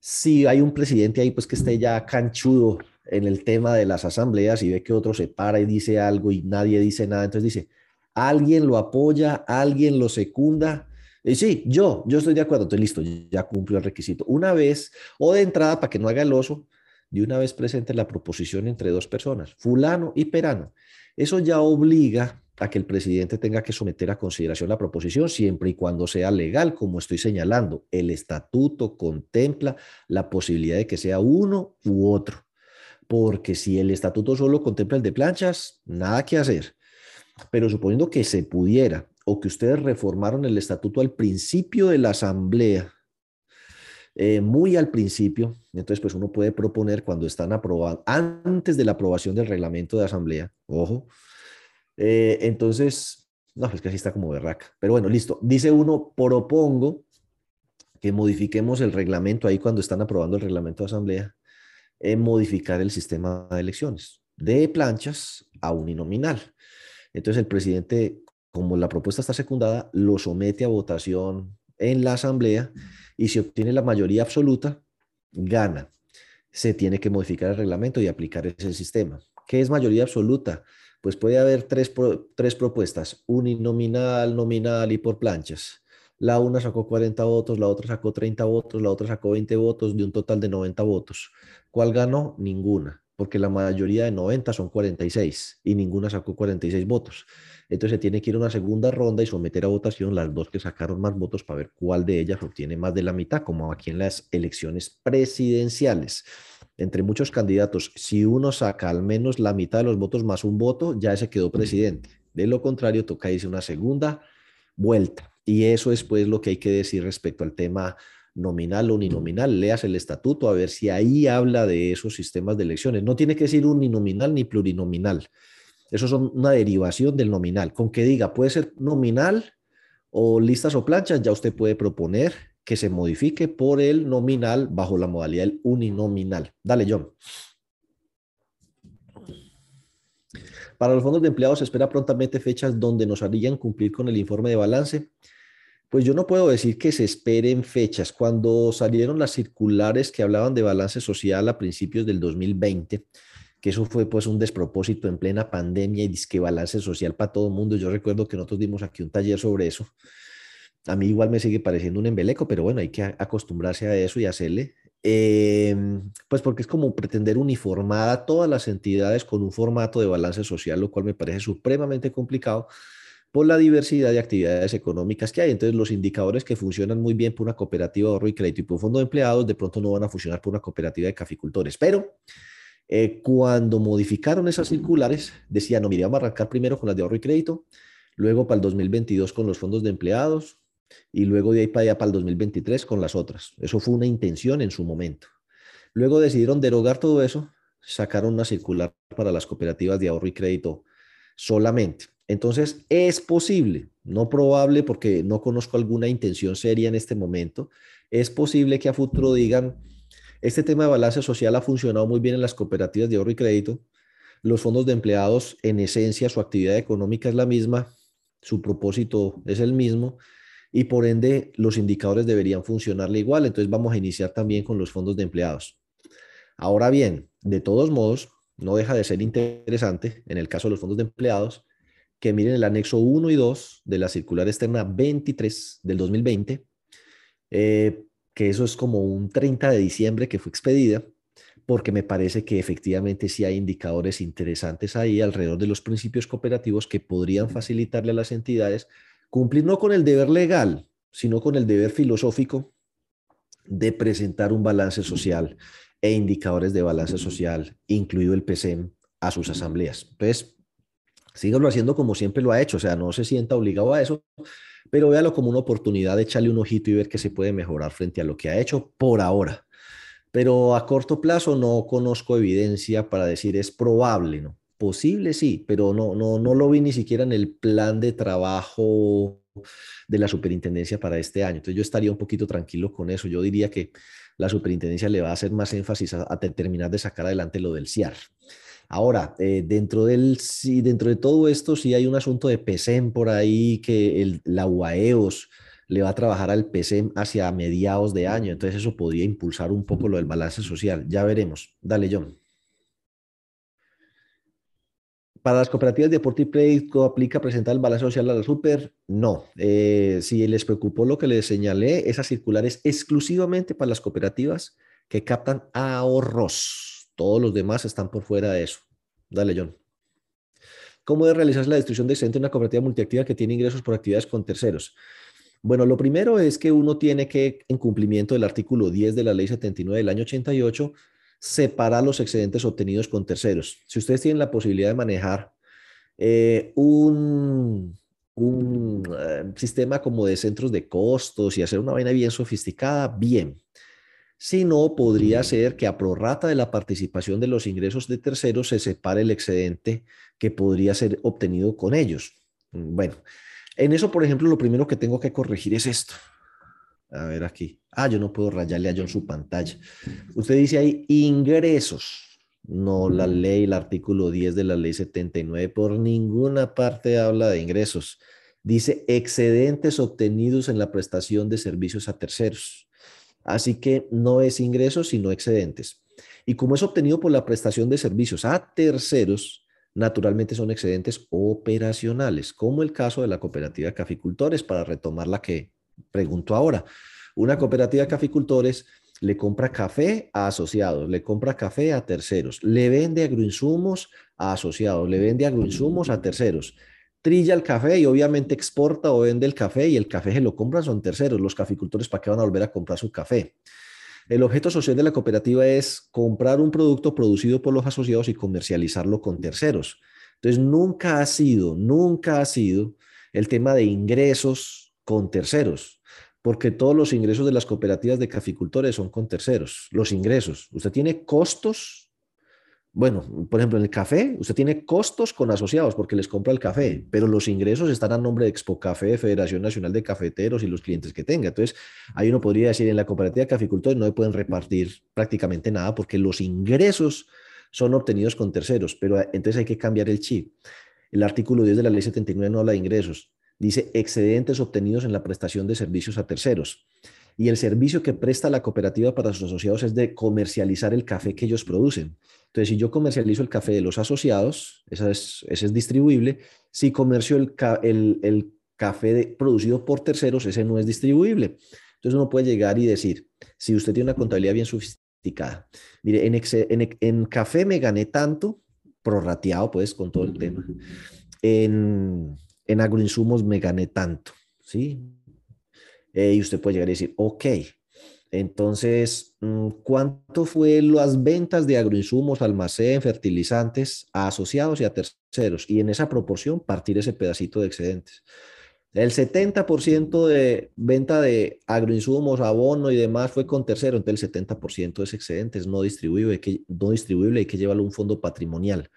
Speaker 1: Si hay un presidente ahí, pues que esté ya canchudo en el tema de las asambleas y ve que otro se para y dice algo y nadie dice nada, entonces dice, alguien lo apoya, alguien lo secunda. Y sí, yo, yo estoy de acuerdo, estoy listo, ya cumplió el requisito. Una vez, o de entrada, para que no haga el oso, de una vez presente la proposición entre dos personas, fulano y perano. Eso ya obliga a que el presidente tenga que someter a consideración la proposición siempre y cuando sea legal, como estoy señalando. El estatuto contempla la posibilidad de que sea uno u otro, porque si el estatuto solo contempla el de planchas, nada que hacer. Pero suponiendo que se pudiera o que ustedes reformaron el estatuto al principio de la asamblea, eh, muy al principio, entonces pues uno puede proponer cuando están aprobados, antes de la aprobación del reglamento de asamblea, ojo, eh, entonces, no, es que así está como berraca. Pero bueno, listo. Dice uno, propongo que modifiquemos el reglamento ahí cuando están aprobando el reglamento de asamblea, en modificar el sistema de elecciones de planchas a uninominal. Entonces el presidente, como la propuesta está secundada, lo somete a votación en la asamblea y si obtiene la mayoría absoluta, gana. Se tiene que modificar el reglamento y aplicar ese sistema. ¿Qué es mayoría absoluta? pues puede haber tres, tres propuestas, uninominal, nominal y por planchas. La una sacó 40 votos, la otra sacó 30 votos, la otra sacó 20 votos de un total de 90 votos. ¿Cuál ganó? Ninguna, porque la mayoría de 90 son 46 y ninguna sacó 46 votos. Entonces se tiene que ir a una segunda ronda y someter a votación las dos que sacaron más votos para ver cuál de ellas obtiene más de la mitad, como aquí en las elecciones presidenciales entre muchos candidatos, si uno saca al menos la mitad de los votos más un voto, ya se quedó presidente. De lo contrario, toca irse una segunda vuelta. Y eso es pues lo que hay que decir respecto al tema nominal o uninominal. Leas el estatuto a ver si ahí habla de esos sistemas de elecciones. No tiene que decir uninominal ni plurinominal. Eso son una derivación del nominal. Con que diga, puede ser nominal o listas o planchas, ya usted puede proponer que se modifique por el nominal bajo la modalidad del uninominal. Dale, John. Para los fondos de empleados se espera prontamente fechas donde nos harían cumplir con el informe de balance. Pues yo no puedo decir que se esperen fechas. Cuando salieron las circulares que hablaban de balance social a principios del 2020, que eso fue pues un despropósito en plena pandemia y disque balance social para todo el mundo. Yo recuerdo que nosotros dimos aquí un taller sobre eso a mí igual me sigue pareciendo un embeleco, pero bueno, hay que acostumbrarse a eso y hacerle. Em, pues porque es como pretender uniformar a todas las entidades con un formato de balance social, lo cual me parece supremamente complicado por la diversidad de actividades económicas que hay. Entonces, los indicadores que funcionan muy bien por una cooperativa de ahorro y crédito y por un fondo de empleados, de pronto no van a funcionar por una cooperativa de caficultores. Pero eh, cuando modificaron esas circulares, decían, no, mire, vamos a arrancar primero con las de ahorro y crédito, luego para el 2022 con los fondos de empleados, y luego de ahí para allá para el 2023 con las otras. Eso fue una intención en su momento. Luego decidieron derogar todo eso, sacaron una circular para las cooperativas de ahorro y crédito solamente. Entonces, es posible, no probable porque no conozco alguna intención seria en este momento, es posible que a futuro digan, este tema de balance social ha funcionado muy bien en las cooperativas de ahorro y crédito, los fondos de empleados en esencia su actividad económica es la misma, su propósito es el mismo, y por ende los indicadores deberían funcionarle igual. Entonces vamos a iniciar también con los fondos de empleados. Ahora bien, de todos modos, no deja de ser interesante en el caso de los fondos de empleados que miren el anexo 1 y 2 de la circular externa 23 del 2020, eh, que eso es como un 30 de diciembre que fue expedida, porque me parece que efectivamente sí hay indicadores interesantes ahí alrededor de los principios cooperativos que podrían facilitarle a las entidades cumplir no con el deber legal, sino con el deber filosófico de presentar un balance social e indicadores de balance social, incluido el PCM, a sus asambleas. Entonces, síganlo haciendo como siempre lo ha hecho, o sea, no se sienta obligado a eso, pero véalo como una oportunidad de echarle un ojito y ver qué se puede mejorar frente a lo que ha hecho por ahora. Pero a corto plazo no conozco evidencia para decir es probable, ¿no? Posible sí, pero no, no, no lo vi ni siquiera en el plan de trabajo de la superintendencia para este año. Entonces yo estaría un poquito tranquilo con eso. Yo diría que la superintendencia le va a hacer más énfasis a, terminar de sacar adelante lo del CIAR. Ahora, eh, dentro, del, sí, dentro de todo esto, sí hay un asunto de PESEM por ahí que el, la UAEOS le va a trabajar al PESEM hacia mediados de año. Entonces eso podría impulsar un poco lo del balance social. Ya veremos. Dale, John. Para las cooperativas de deporte y crédito aplica presentar el balance social a la super. No. Eh, si les preocupó lo que les señalé, esa circular es exclusivamente para las cooperativas que captan ahorros. Todos los demás están por fuera de eso. Dale, John. ¿Cómo debe realizarse la destrucción de excedente en una cooperativa multiactiva que tiene ingresos por actividades con terceros? Bueno, lo primero es que uno tiene que, en cumplimiento del artículo 10 de la ley 79 del año 88, separar los excedentes obtenidos con terceros. Si ustedes tienen la posibilidad de manejar eh, un, eh, sistema como de centros de costos y hacer una vaina bien sofisticada, bien. Si no, podría ser que a prorrata de la participación de los ingresos de terceros se separe el excedente que podría ser obtenido con ellos. Bueno, en eso, por ejemplo, lo primero que tengo que corregir es esto. A ver aquí. Ah, yo no puedo rayarle a John su pantalla. Usted dice ahí ingresos. No, la ley, el artículo 10 de la ley 79 por ninguna parte habla de ingresos. Dice excedentes obtenidos en la prestación de servicios a terceros. Así que no es ingresos, sino excedentes. Y como es obtenido por la prestación de servicios a terceros, naturalmente son excedentes operacionales, como el caso de la cooperativa de caficultores, para retomar la que pregunto ahora. Una cooperativa de caficultores le compra café a asociados, le compra café a terceros, le vende agroinsumos a asociados, le vende agroinsumos a terceros, trilla el café y obviamente exporta o vende el café y el café se lo compran son terceros. Los caficultores, ¿para qué van a volver a comprar su café? El objeto social de la cooperativa es comprar un producto producido por los asociados y comercializarlo con terceros. Entonces, nunca ha sido, nunca ha sido el tema de ingresos con terceros, porque todos los ingresos de las cooperativas de caficultores son con terceros. Los ingresos, usted tiene costos bueno, por ejemplo, en el café, usted tiene costos con asociados porque les compra el café, pero los ingresos están a nombre de Expo Café, Federación Nacional de Cafeteros y los clientes que tenga. Entonces, ahí uno podría decir, en la cooperativa de caficultores no pueden repartir prácticamente nada porque los ingresos son obtenidos con terceros, pero eh, entonces hay que cambiar el chip. El artículo 10 de la ley 79 no habla de ingresos, dice excedentes obtenidos en la prestación de servicios a terceros. Y el servicio que presta la cooperativa para sus asociados es de comercializar el café que ellos producen. Entonces, si yo comercializo el café de los asociados, ese es distribuible. Si comercio el, el, café producido por terceros, ese no es distribuible. Entonces, uno puede llegar y decir, si usted tiene una contabilidad bien sofisticada, mire, en, en, café me gané tanto, prorrateado pues con todo el tema. En, en agroinsumos me gané tanto, ¿sí? Eh, y usted puede llegar y decir, ok, entonces, mm, ¿cuánto fue las ventas de agroinsumos, almacén, fertilizantes a asociados y a terceros? Y en esa proporción partir ese pedacito de excedentes. El 70% de venta de agroinsumos, abono y demás fue con tercero, entonces el 70% es excedentes no distribuible, que, no distribuible, hay que llevarlo a un fondo patrimonial.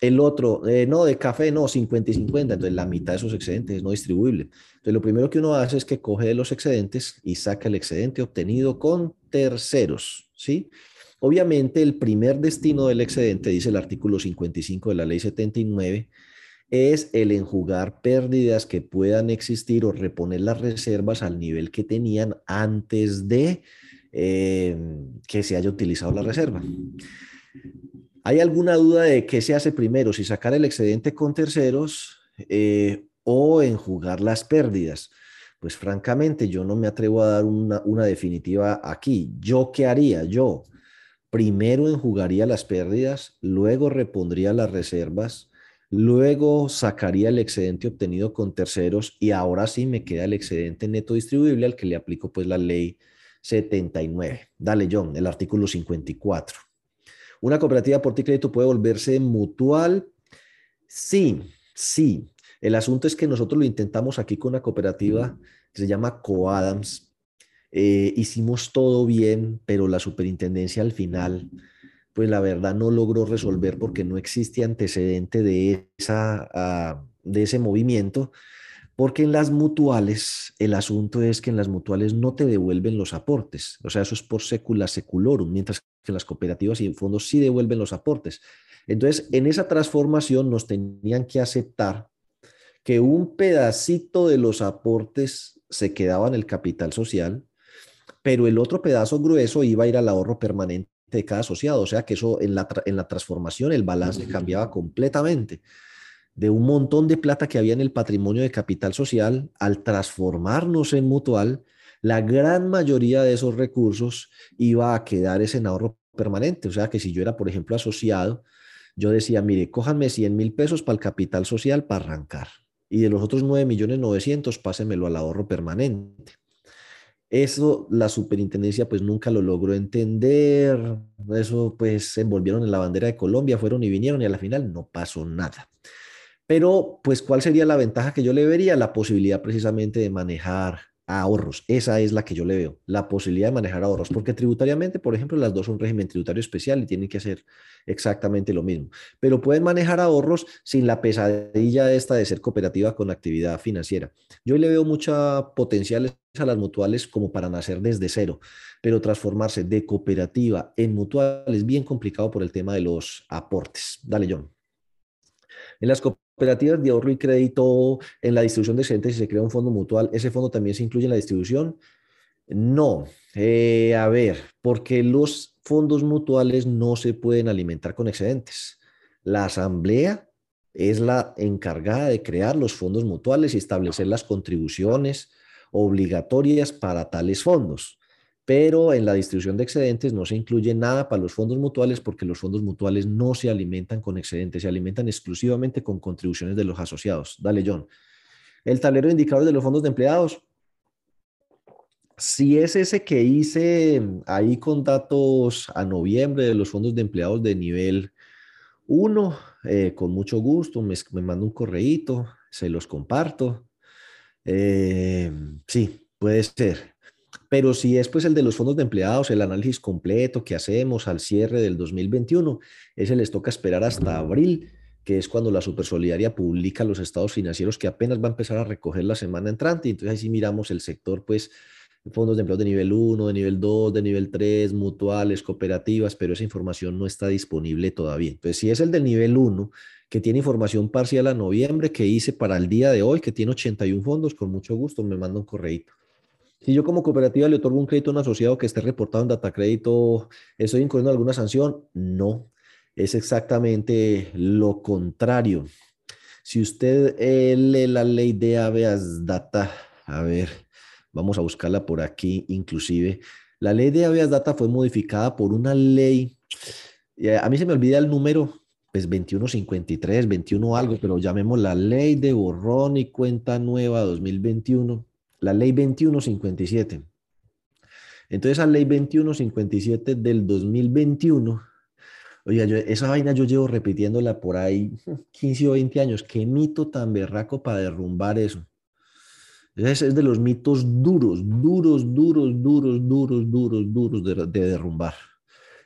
Speaker 1: El otro, eh, no, de café, no, 50 y 50, entonces la mitad de esos excedentes es no distribuible. Entonces lo primero que uno hace es que coge de los excedentes y saca el excedente obtenido con terceros, ¿sí? Obviamente el primer destino del excedente, dice el artículo 55 de la ley 79, es el enjugar pérdidas que puedan existir o reponer las reservas al nivel que tenían antes de eh, que se haya utilizado la reserva. ¿Hay alguna duda de qué se hace primero, si sacar el excedente con terceros eh, o enjugar las pérdidas? Pues francamente yo no me atrevo a dar una, una definitiva aquí. ¿Yo qué haría? Yo primero enjugaría las pérdidas, luego repondría las reservas, luego sacaría el excedente obtenido con terceros y ahora sí me queda el excedente neto distribuible al que le aplico pues la ley 79. Dale, John, el artículo 54. ¿Una cooperativa por crédito puede volverse mutual? Sí, sí. El asunto es que nosotros lo intentamos aquí con una cooperativa que se llama Coadams. Eh, hicimos todo bien, pero la superintendencia al final, pues la verdad no logró resolver porque no existe antecedente de, esa, ah, de ese movimiento porque en las mutuales, el asunto es que en las mutuales no te devuelven los aportes. O sea, eso es por secula seculorum, mientras que las cooperativas y fondos sí devuelven los aportes. Entonces, en esa transformación nos tenían que aceptar que un pedacito de los aportes se quedaba en el capital social, pero el otro pedazo grueso iba a ir al ahorro permanente de cada asociado. O sea que eso en la, en la transformación el balance cambiaba completamente de un montón de plata que había en el patrimonio de capital social, al transformarnos en mutual, la gran mayoría de esos recursos iba a quedar ese en ahorro permanente. O sea que si yo era, por ejemplo, asociado, yo decía, mire, cójanme 100 mil pesos para el capital social para arrancar. Y de los otros 9 millones 900, pásemelo al ahorro permanente. Eso la superintendencia pues nunca lo logró entender. Eso pues se envolvieron en la bandera de Colombia, fueron y vinieron y a la final no pasó nada. Pero, pues, ¿cuál sería la ventaja que yo le vería? La posibilidad precisamente de manejar ahorros. Esa es la que yo le veo, la posibilidad de manejar ahorros, porque tributariamente, por ejemplo, las dos son régimen tributario especial y tienen que hacer exactamente lo mismo, pero pueden manejar ahorros sin la pesadilla esta de ser cooperativa con actividad financiera. Yo le veo mucha potencial a las mutuales como para nacer desde cero, pero transformarse de cooperativa en mutual es bien complicado por el tema de los aportes. Dale, John. En las cooperativas de ahorro y crédito, en la distribución de excedentes, si se crea un fondo mutual, ¿ese fondo también se incluye en la distribución? No. Eh, a ver, porque los fondos mutuales no se pueden alimentar con excedentes. La asamblea es la encargada de crear los fondos mutuales y establecer las contribuciones obligatorias para tales fondos pero en la distribución de excedentes no se incluye nada para los fondos mutuales porque los fondos mutuales no se alimentan con excedentes, se alimentan exclusivamente con contribuciones de los asociados. Dale, John. El tablero de indicadores de los fondos de empleados. Si es ese que hice ahí con datos a noviembre de los fondos de empleados de nivel 1, eh, con mucho gusto, me, me mando un correíto, se los comparto. Eh, sí, puede ser. Pero si es pues el de los fondos de empleados, el análisis completo que hacemos al cierre del 2021, ese les toca esperar hasta abril, que es cuando la Supersolidaria publica los estados financieros que apenas va a empezar a recoger la semana entrante. Entonces ahí sí miramos el sector, pues fondos de empleados de nivel 1, de nivel 2, de nivel 3, mutuales, cooperativas, pero esa información no está disponible todavía. Entonces, si es el del nivel 1, que tiene información parcial a noviembre, que hice para el día de hoy, que tiene 81 fondos, con mucho gusto me manda un correíto. Si yo como cooperativa le otorgo un crédito a un asociado que esté reportado en data crédito, ¿estoy incurriendo alguna sanción? No, es exactamente lo contrario. Si usted eh, lee la ley de habeas data, a ver, vamos a buscarla por aquí inclusive. La ley de habeas data fue modificada por una ley, a mí se me olvida el número, pues 2153, 21 algo, pero llamemos la ley de borrón y cuenta nueva 2021 la ley 2157. Entonces, la ley 2157 del 2021, oye, esa vaina yo llevo repitiéndola por ahí 15 o 20 años. Qué mito tan berraco para derrumbar eso. Ese es de los mitos duros, duros, duros, duros, duros, duros, duros de, de derrumbar.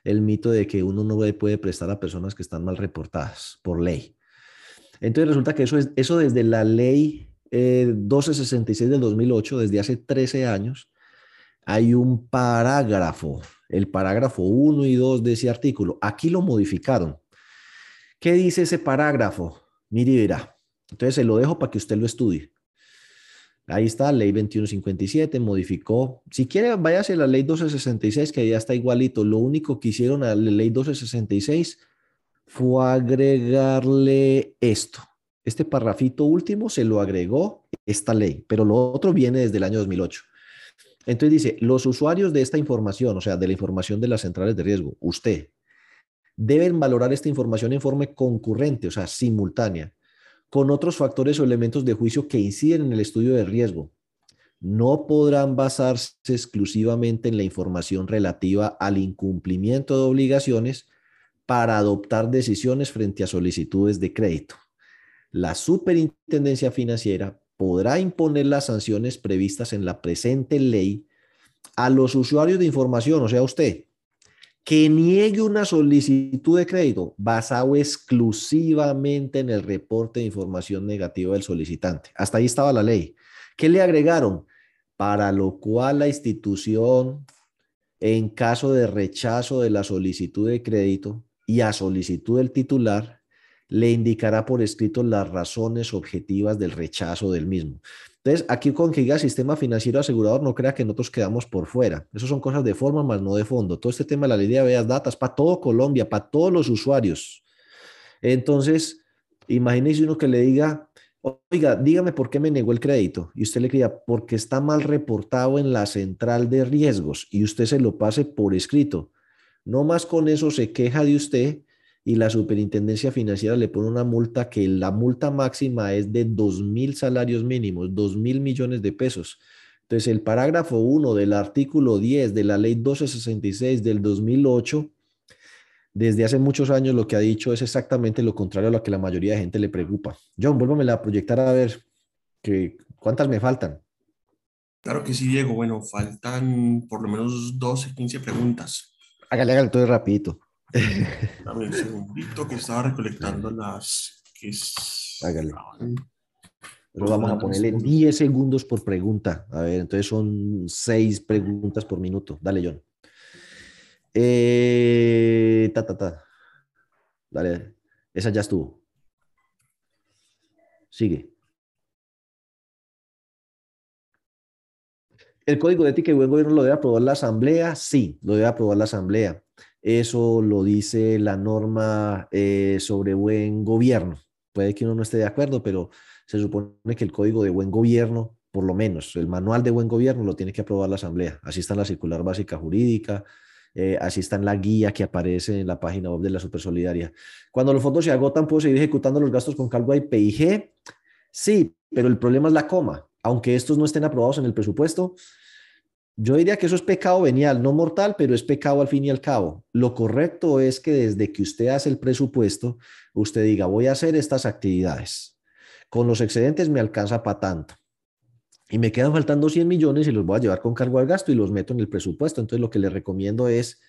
Speaker 1: El mito de que uno no puede prestar a personas que están mal reportadas por ley. Entonces resulta que eso es eso desde la ley 1266 eh, del 2008, desde hace 13 años, hay un parágrafo, el parágrafo 1 y 2 de ese artículo. Aquí lo modificaron. ¿Qué dice ese parágrafo? Mire y. Entonces se lo dejo para que usted lo estudie. Ahí está, ley 2157, modificó. Si quiere, váyase a la ley 1266, que ya está igualito. Lo único que hicieron a la ley 1266 fue agregarle esto Este parrafito último se lo agregó esta ley, pero lo otro viene desde el año 2008. Entonces dice, los usuarios de esta información, o sea, de la información de las centrales de riesgo, usted, deben valorar esta información en forma concurrente, o sea, simultánea, con otros factores o elementos de juicio que inciden en el estudio de riesgo. No podrán basarse exclusivamente en la información relativa al incumplimiento de obligaciones para adoptar decisiones frente a solicitudes de crédito. La superintendencia financiera podrá imponer las sanciones previstas en la presente ley a los usuarios de información, o sea, usted, que niegue una solicitud de crédito basado exclusivamente en el reporte de información negativa del solicitante. Hasta ahí estaba la ley. ¿Qué le agregaron? Para lo cual la institución, en caso de rechazo de la solicitud de crédito y a solicitud del titular, le indicará por escrito las razones objetivas del rechazo del mismo. Entonces, aquí con que diga sistema financiero asegurador, no crea que nosotros quedamos por fuera. Eso son cosas de forma, más no de fondo. Todo este tema de la ley de habeas datas para todo Colombia, para todos los usuarios. Entonces, imagínese uno que le diga, oiga, dígame por qué me negó el crédito. Y usted le diga, porque está mal reportado en la central de riesgos y usted se lo pase por escrito. No más con eso se queja de usted y la superintendencia financiera le pone una multa que la multa máxima es de 2 mil salarios mínimos, 2 mil millones de pesos. Entonces, el parágrafo 1 del artículo 10 de la ley 1266 del 2008, desde hace muchos años lo que ha dicho es exactamente lo contrario a lo que la mayoría de gente le preocupa. John, vuélvame a proyectar a ver que, cuántas me faltan.
Speaker 2: Claro que sí, Diego. Bueno, faltan por lo menos 12, 15 preguntas.
Speaker 1: Hágale, hágale todo rapidito.
Speaker 2: Dame un segundito que estaba recolectando las que
Speaker 1: Hágale. Pero vamos a ponerle 10 segundos por pregunta. A ver, entonces son 6 preguntas por minuto. Dale, John. Eh, ta, ta, ta. Dale, esa ya estuvo. Sigue. ¿El código de ética y buen gobierno lo debe aprobar la asamblea? Sí, lo debe aprobar la asamblea. Eso lo dice la norma eh, sobre buen gobierno. Puede que uno no esté de acuerdo, pero se supone que el código de buen gobierno, por lo menos el manual de buen gobierno, lo tiene que aprobar la Asamblea. Así está la circular básica jurídica, eh, así está la guía que aparece en la página web de la Supersolidaria. Cuando los fondos se agotan, ¿puedo seguir ejecutando los gastos con cargo a PIG? Sí, pero el problema es la coma. Aunque estos no estén aprobados en el presupuesto, yo diría que eso es pecado venial, no mortal, pero es pecado al fin y al cabo. Lo correcto es que desde que usted hace el presupuesto, usted diga, voy a hacer estas actividades. Con los excedentes me alcanza para tanto. Y me quedan faltando 100 millones y los voy a llevar con cargo al gasto y los meto en el presupuesto. Entonces lo que le recomiendo es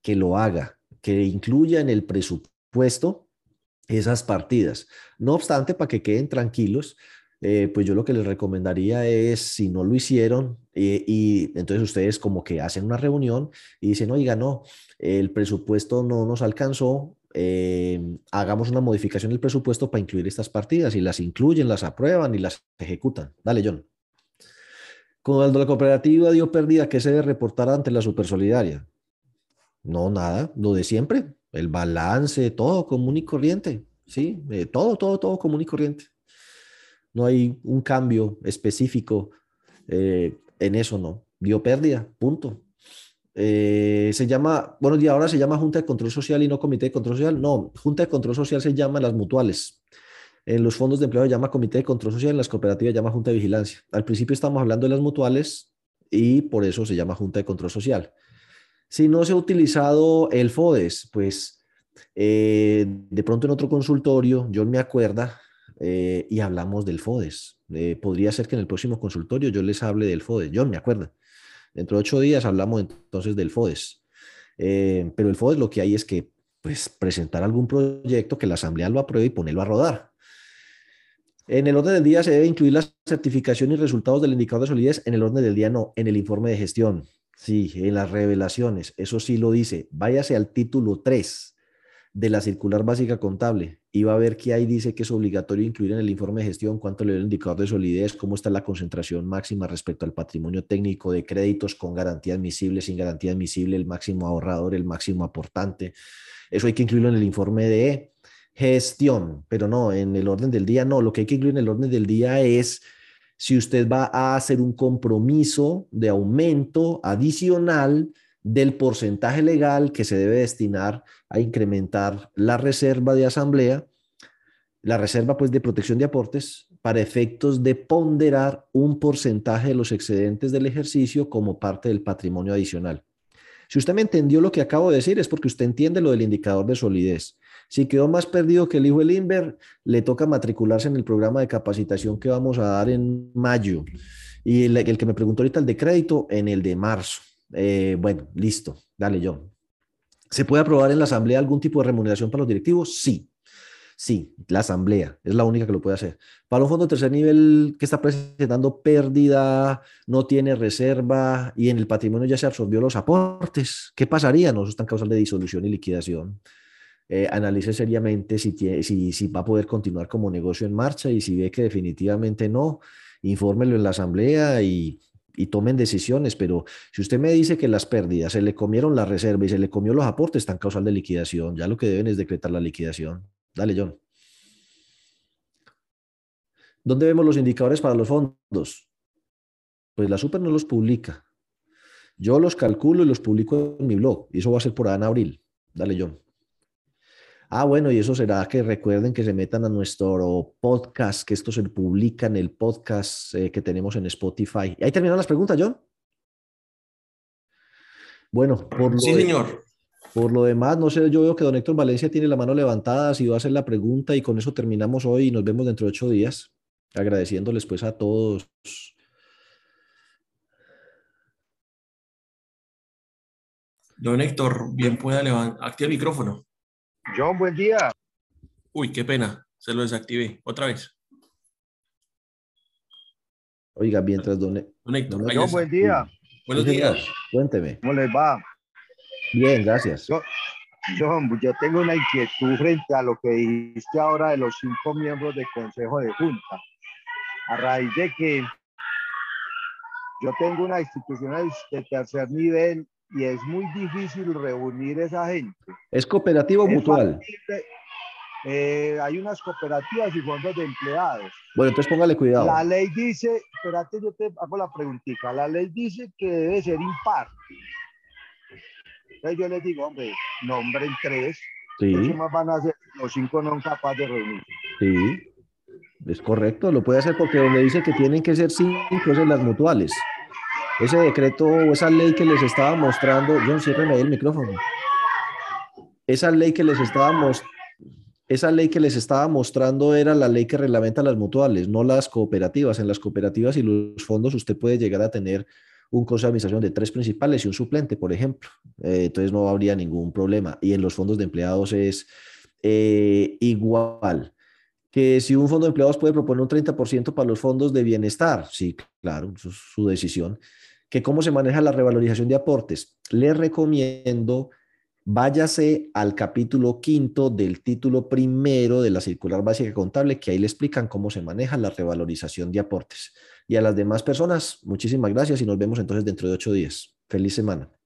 Speaker 1: que lo haga, que incluya en el presupuesto esas partidas. No obstante, para que queden tranquilos, eh, pues yo lo que les recomendaría es, si no lo hicieron, eh, y entonces ustedes como que hacen una reunión y dicen, oiga, no, el presupuesto no nos alcanzó, eh, hagamos una modificación del presupuesto para incluir estas partidas y las incluyen, las aprueban y las ejecutan. Dale, John. Cuando la cooperativa dio pérdida, ¿qué se debe reportar ante la Supersolidaria? No, nada, lo de siempre, el balance, todo común y corriente, ¿sí? todo, todo, todo común y corriente no hay un cambio específico eh, en eso, ¿no? Dio pérdida, punto. Eh, se llama, bueno, y ahora se llama Junta de Control Social y no Comité de Control Social. No, Junta de Control Social se llama las mutuales. En los fondos de empleo se llama Comité de Control Social, en las cooperativas se llama Junta de Vigilancia. Al principio estamos hablando de las mutuales y por eso se llama Junta de Control Social. Si no se ha utilizado el FODES, pues eh, de pronto en otro consultorio, yo me acuerda, eh, y hablamos del FODES. Eh, podría ser que en el próximo consultorio yo les hable del FODES. John, me acuerdo. Dentro de ocho días hablamos entonces del FODES. Eh, pero el FODES lo que hay es que pues, presentar algún proyecto que la asamblea lo apruebe y ponerlo a rodar. En el orden del día se debe incluir la certificación y resultados del indicador de solidez. En el orden del día no, en el informe de gestión. Sí, en las revelaciones. Eso sí lo dice. Váyase al título 3 de la circular básica contable va a ver que ahí dice que es obligatorio incluir en el informe de gestión cuánto le da el indicador de solidez, cómo está la concentración máxima respecto al patrimonio técnico de créditos con garantía admisible, sin garantía admisible, el máximo ahorrador, el máximo aportante. Eso hay que incluirlo en el informe de gestión, pero no, en el orden del día no, lo que hay que incluir en el orden del día es si usted va a hacer un compromiso de aumento adicional del porcentaje legal que se debe destinar a incrementar la reserva de asamblea, la reserva pues de protección de aportes para efectos de ponderar un porcentaje de los excedentes del ejercicio como parte del patrimonio adicional. Si usted me entendió lo que acabo de decir es porque usted entiende lo del indicador de solidez. Si quedó más perdido que el hijo del Inver, le toca matricularse en el programa de capacitación que vamos a dar en mayo. Y el, el que me preguntó ahorita el de crédito, en el de marzo. Eh, bueno, listo, dale John. ¿Se puede aprobar en la asamblea algún tipo de remuneración para los directivos? Sí. Sí, la asamblea es la única que lo puede hacer. Para un fondo de tercer nivel que está presentando pérdida, no tiene reserva y en el patrimonio ya se absorbió los aportes, ¿qué pasaría? No, eso está en causal de disolución y liquidación. Eh, analice seriamente si, si, si va a poder continuar como negocio en marcha y si ve que definitivamente no, infórmelo en la asamblea y y tomen decisiones, pero si usted me dice que las pérdidas se le comieron la reserva y se le comió los aportes, están causal de liquidación. Ya lo que deben es decretar la liquidación. Dale, John. ¿Dónde vemos los indicadores para los fondos? Pues la Super no los publica. Yo los calculo y los publico en mi blog. Y eso va a ser por en abril. Dale, John. Ah, bueno, y eso será que recuerden que se metan a nuestro podcast, que esto se publica en el podcast eh, que tenemos en Spotify. ¿Y ahí terminan las preguntas, John? Bueno, por lo,
Speaker 2: sí, señor.
Speaker 1: por lo demás, no sé, yo veo que don Héctor Valencia tiene la mano levantada, si va a hacer la pregunta y con eso terminamos hoy y nos vemos dentro de ocho días, agradeciéndoles pues a todos.
Speaker 2: Don Héctor, bien pueda levantar, activa el micrófono.
Speaker 3: John, buen día.
Speaker 2: Uy, qué pena, se lo desactivé. Otra vez.
Speaker 1: Oiga, mientras don,
Speaker 2: don Héctor.
Speaker 3: John, buen día.
Speaker 2: Buenos días.
Speaker 1: Cuénteme.
Speaker 3: ¿Cómo les va?
Speaker 1: Bien, gracias.
Speaker 3: Yo, John, yo tengo una inquietud frente a lo que dijiste ahora de los cinco miembros del Consejo de Junta. A raíz de que yo tengo una institución de tercer nivel y es muy difícil reunir esa gente.
Speaker 1: ¿Es cooperativo o mutual?
Speaker 3: Eh, hay unas cooperativas y fondos de empleados.
Speaker 1: Bueno, entonces póngale cuidado.
Speaker 3: La ley dice, espérate, yo te hago la preguntita. La ley dice que debe ser impar. Entonces yo les digo, hombre, nombren tres.
Speaker 1: Sí.
Speaker 3: ¿Qué más van a hacer? Los cinco no son capaces de reunir.
Speaker 1: Sí, es correcto. Lo puede hacer porque donde dice que tienen que ser cinco es en las mutuales ese decreto o esa ley que les estaba mostrando, John, ciérreme el micrófono. Esa ley que les estaba esa ley que les estaba mostrando era la ley que reglamenta las mutuales, no las cooperativas. En las cooperativas y los fondos usted puede llegar a tener un consejo de administración de tres principales y un suplente, por ejemplo. Eh, entonces no habría ningún problema. Y en los fondos de empleados es eh, igual. Que si un fondo de empleados puede proponer un 30% para los fondos de bienestar, sí, claro, es su decisión que cómo se maneja la revalorización de aportes. Le recomiendo, váyase al capítulo quinto del título primero de la circular básica contable, que ahí le explican cómo se maneja la revalorización de aportes. Y a las demás personas, muchísimas gracias y nos vemos entonces dentro de ocho días. Feliz semana.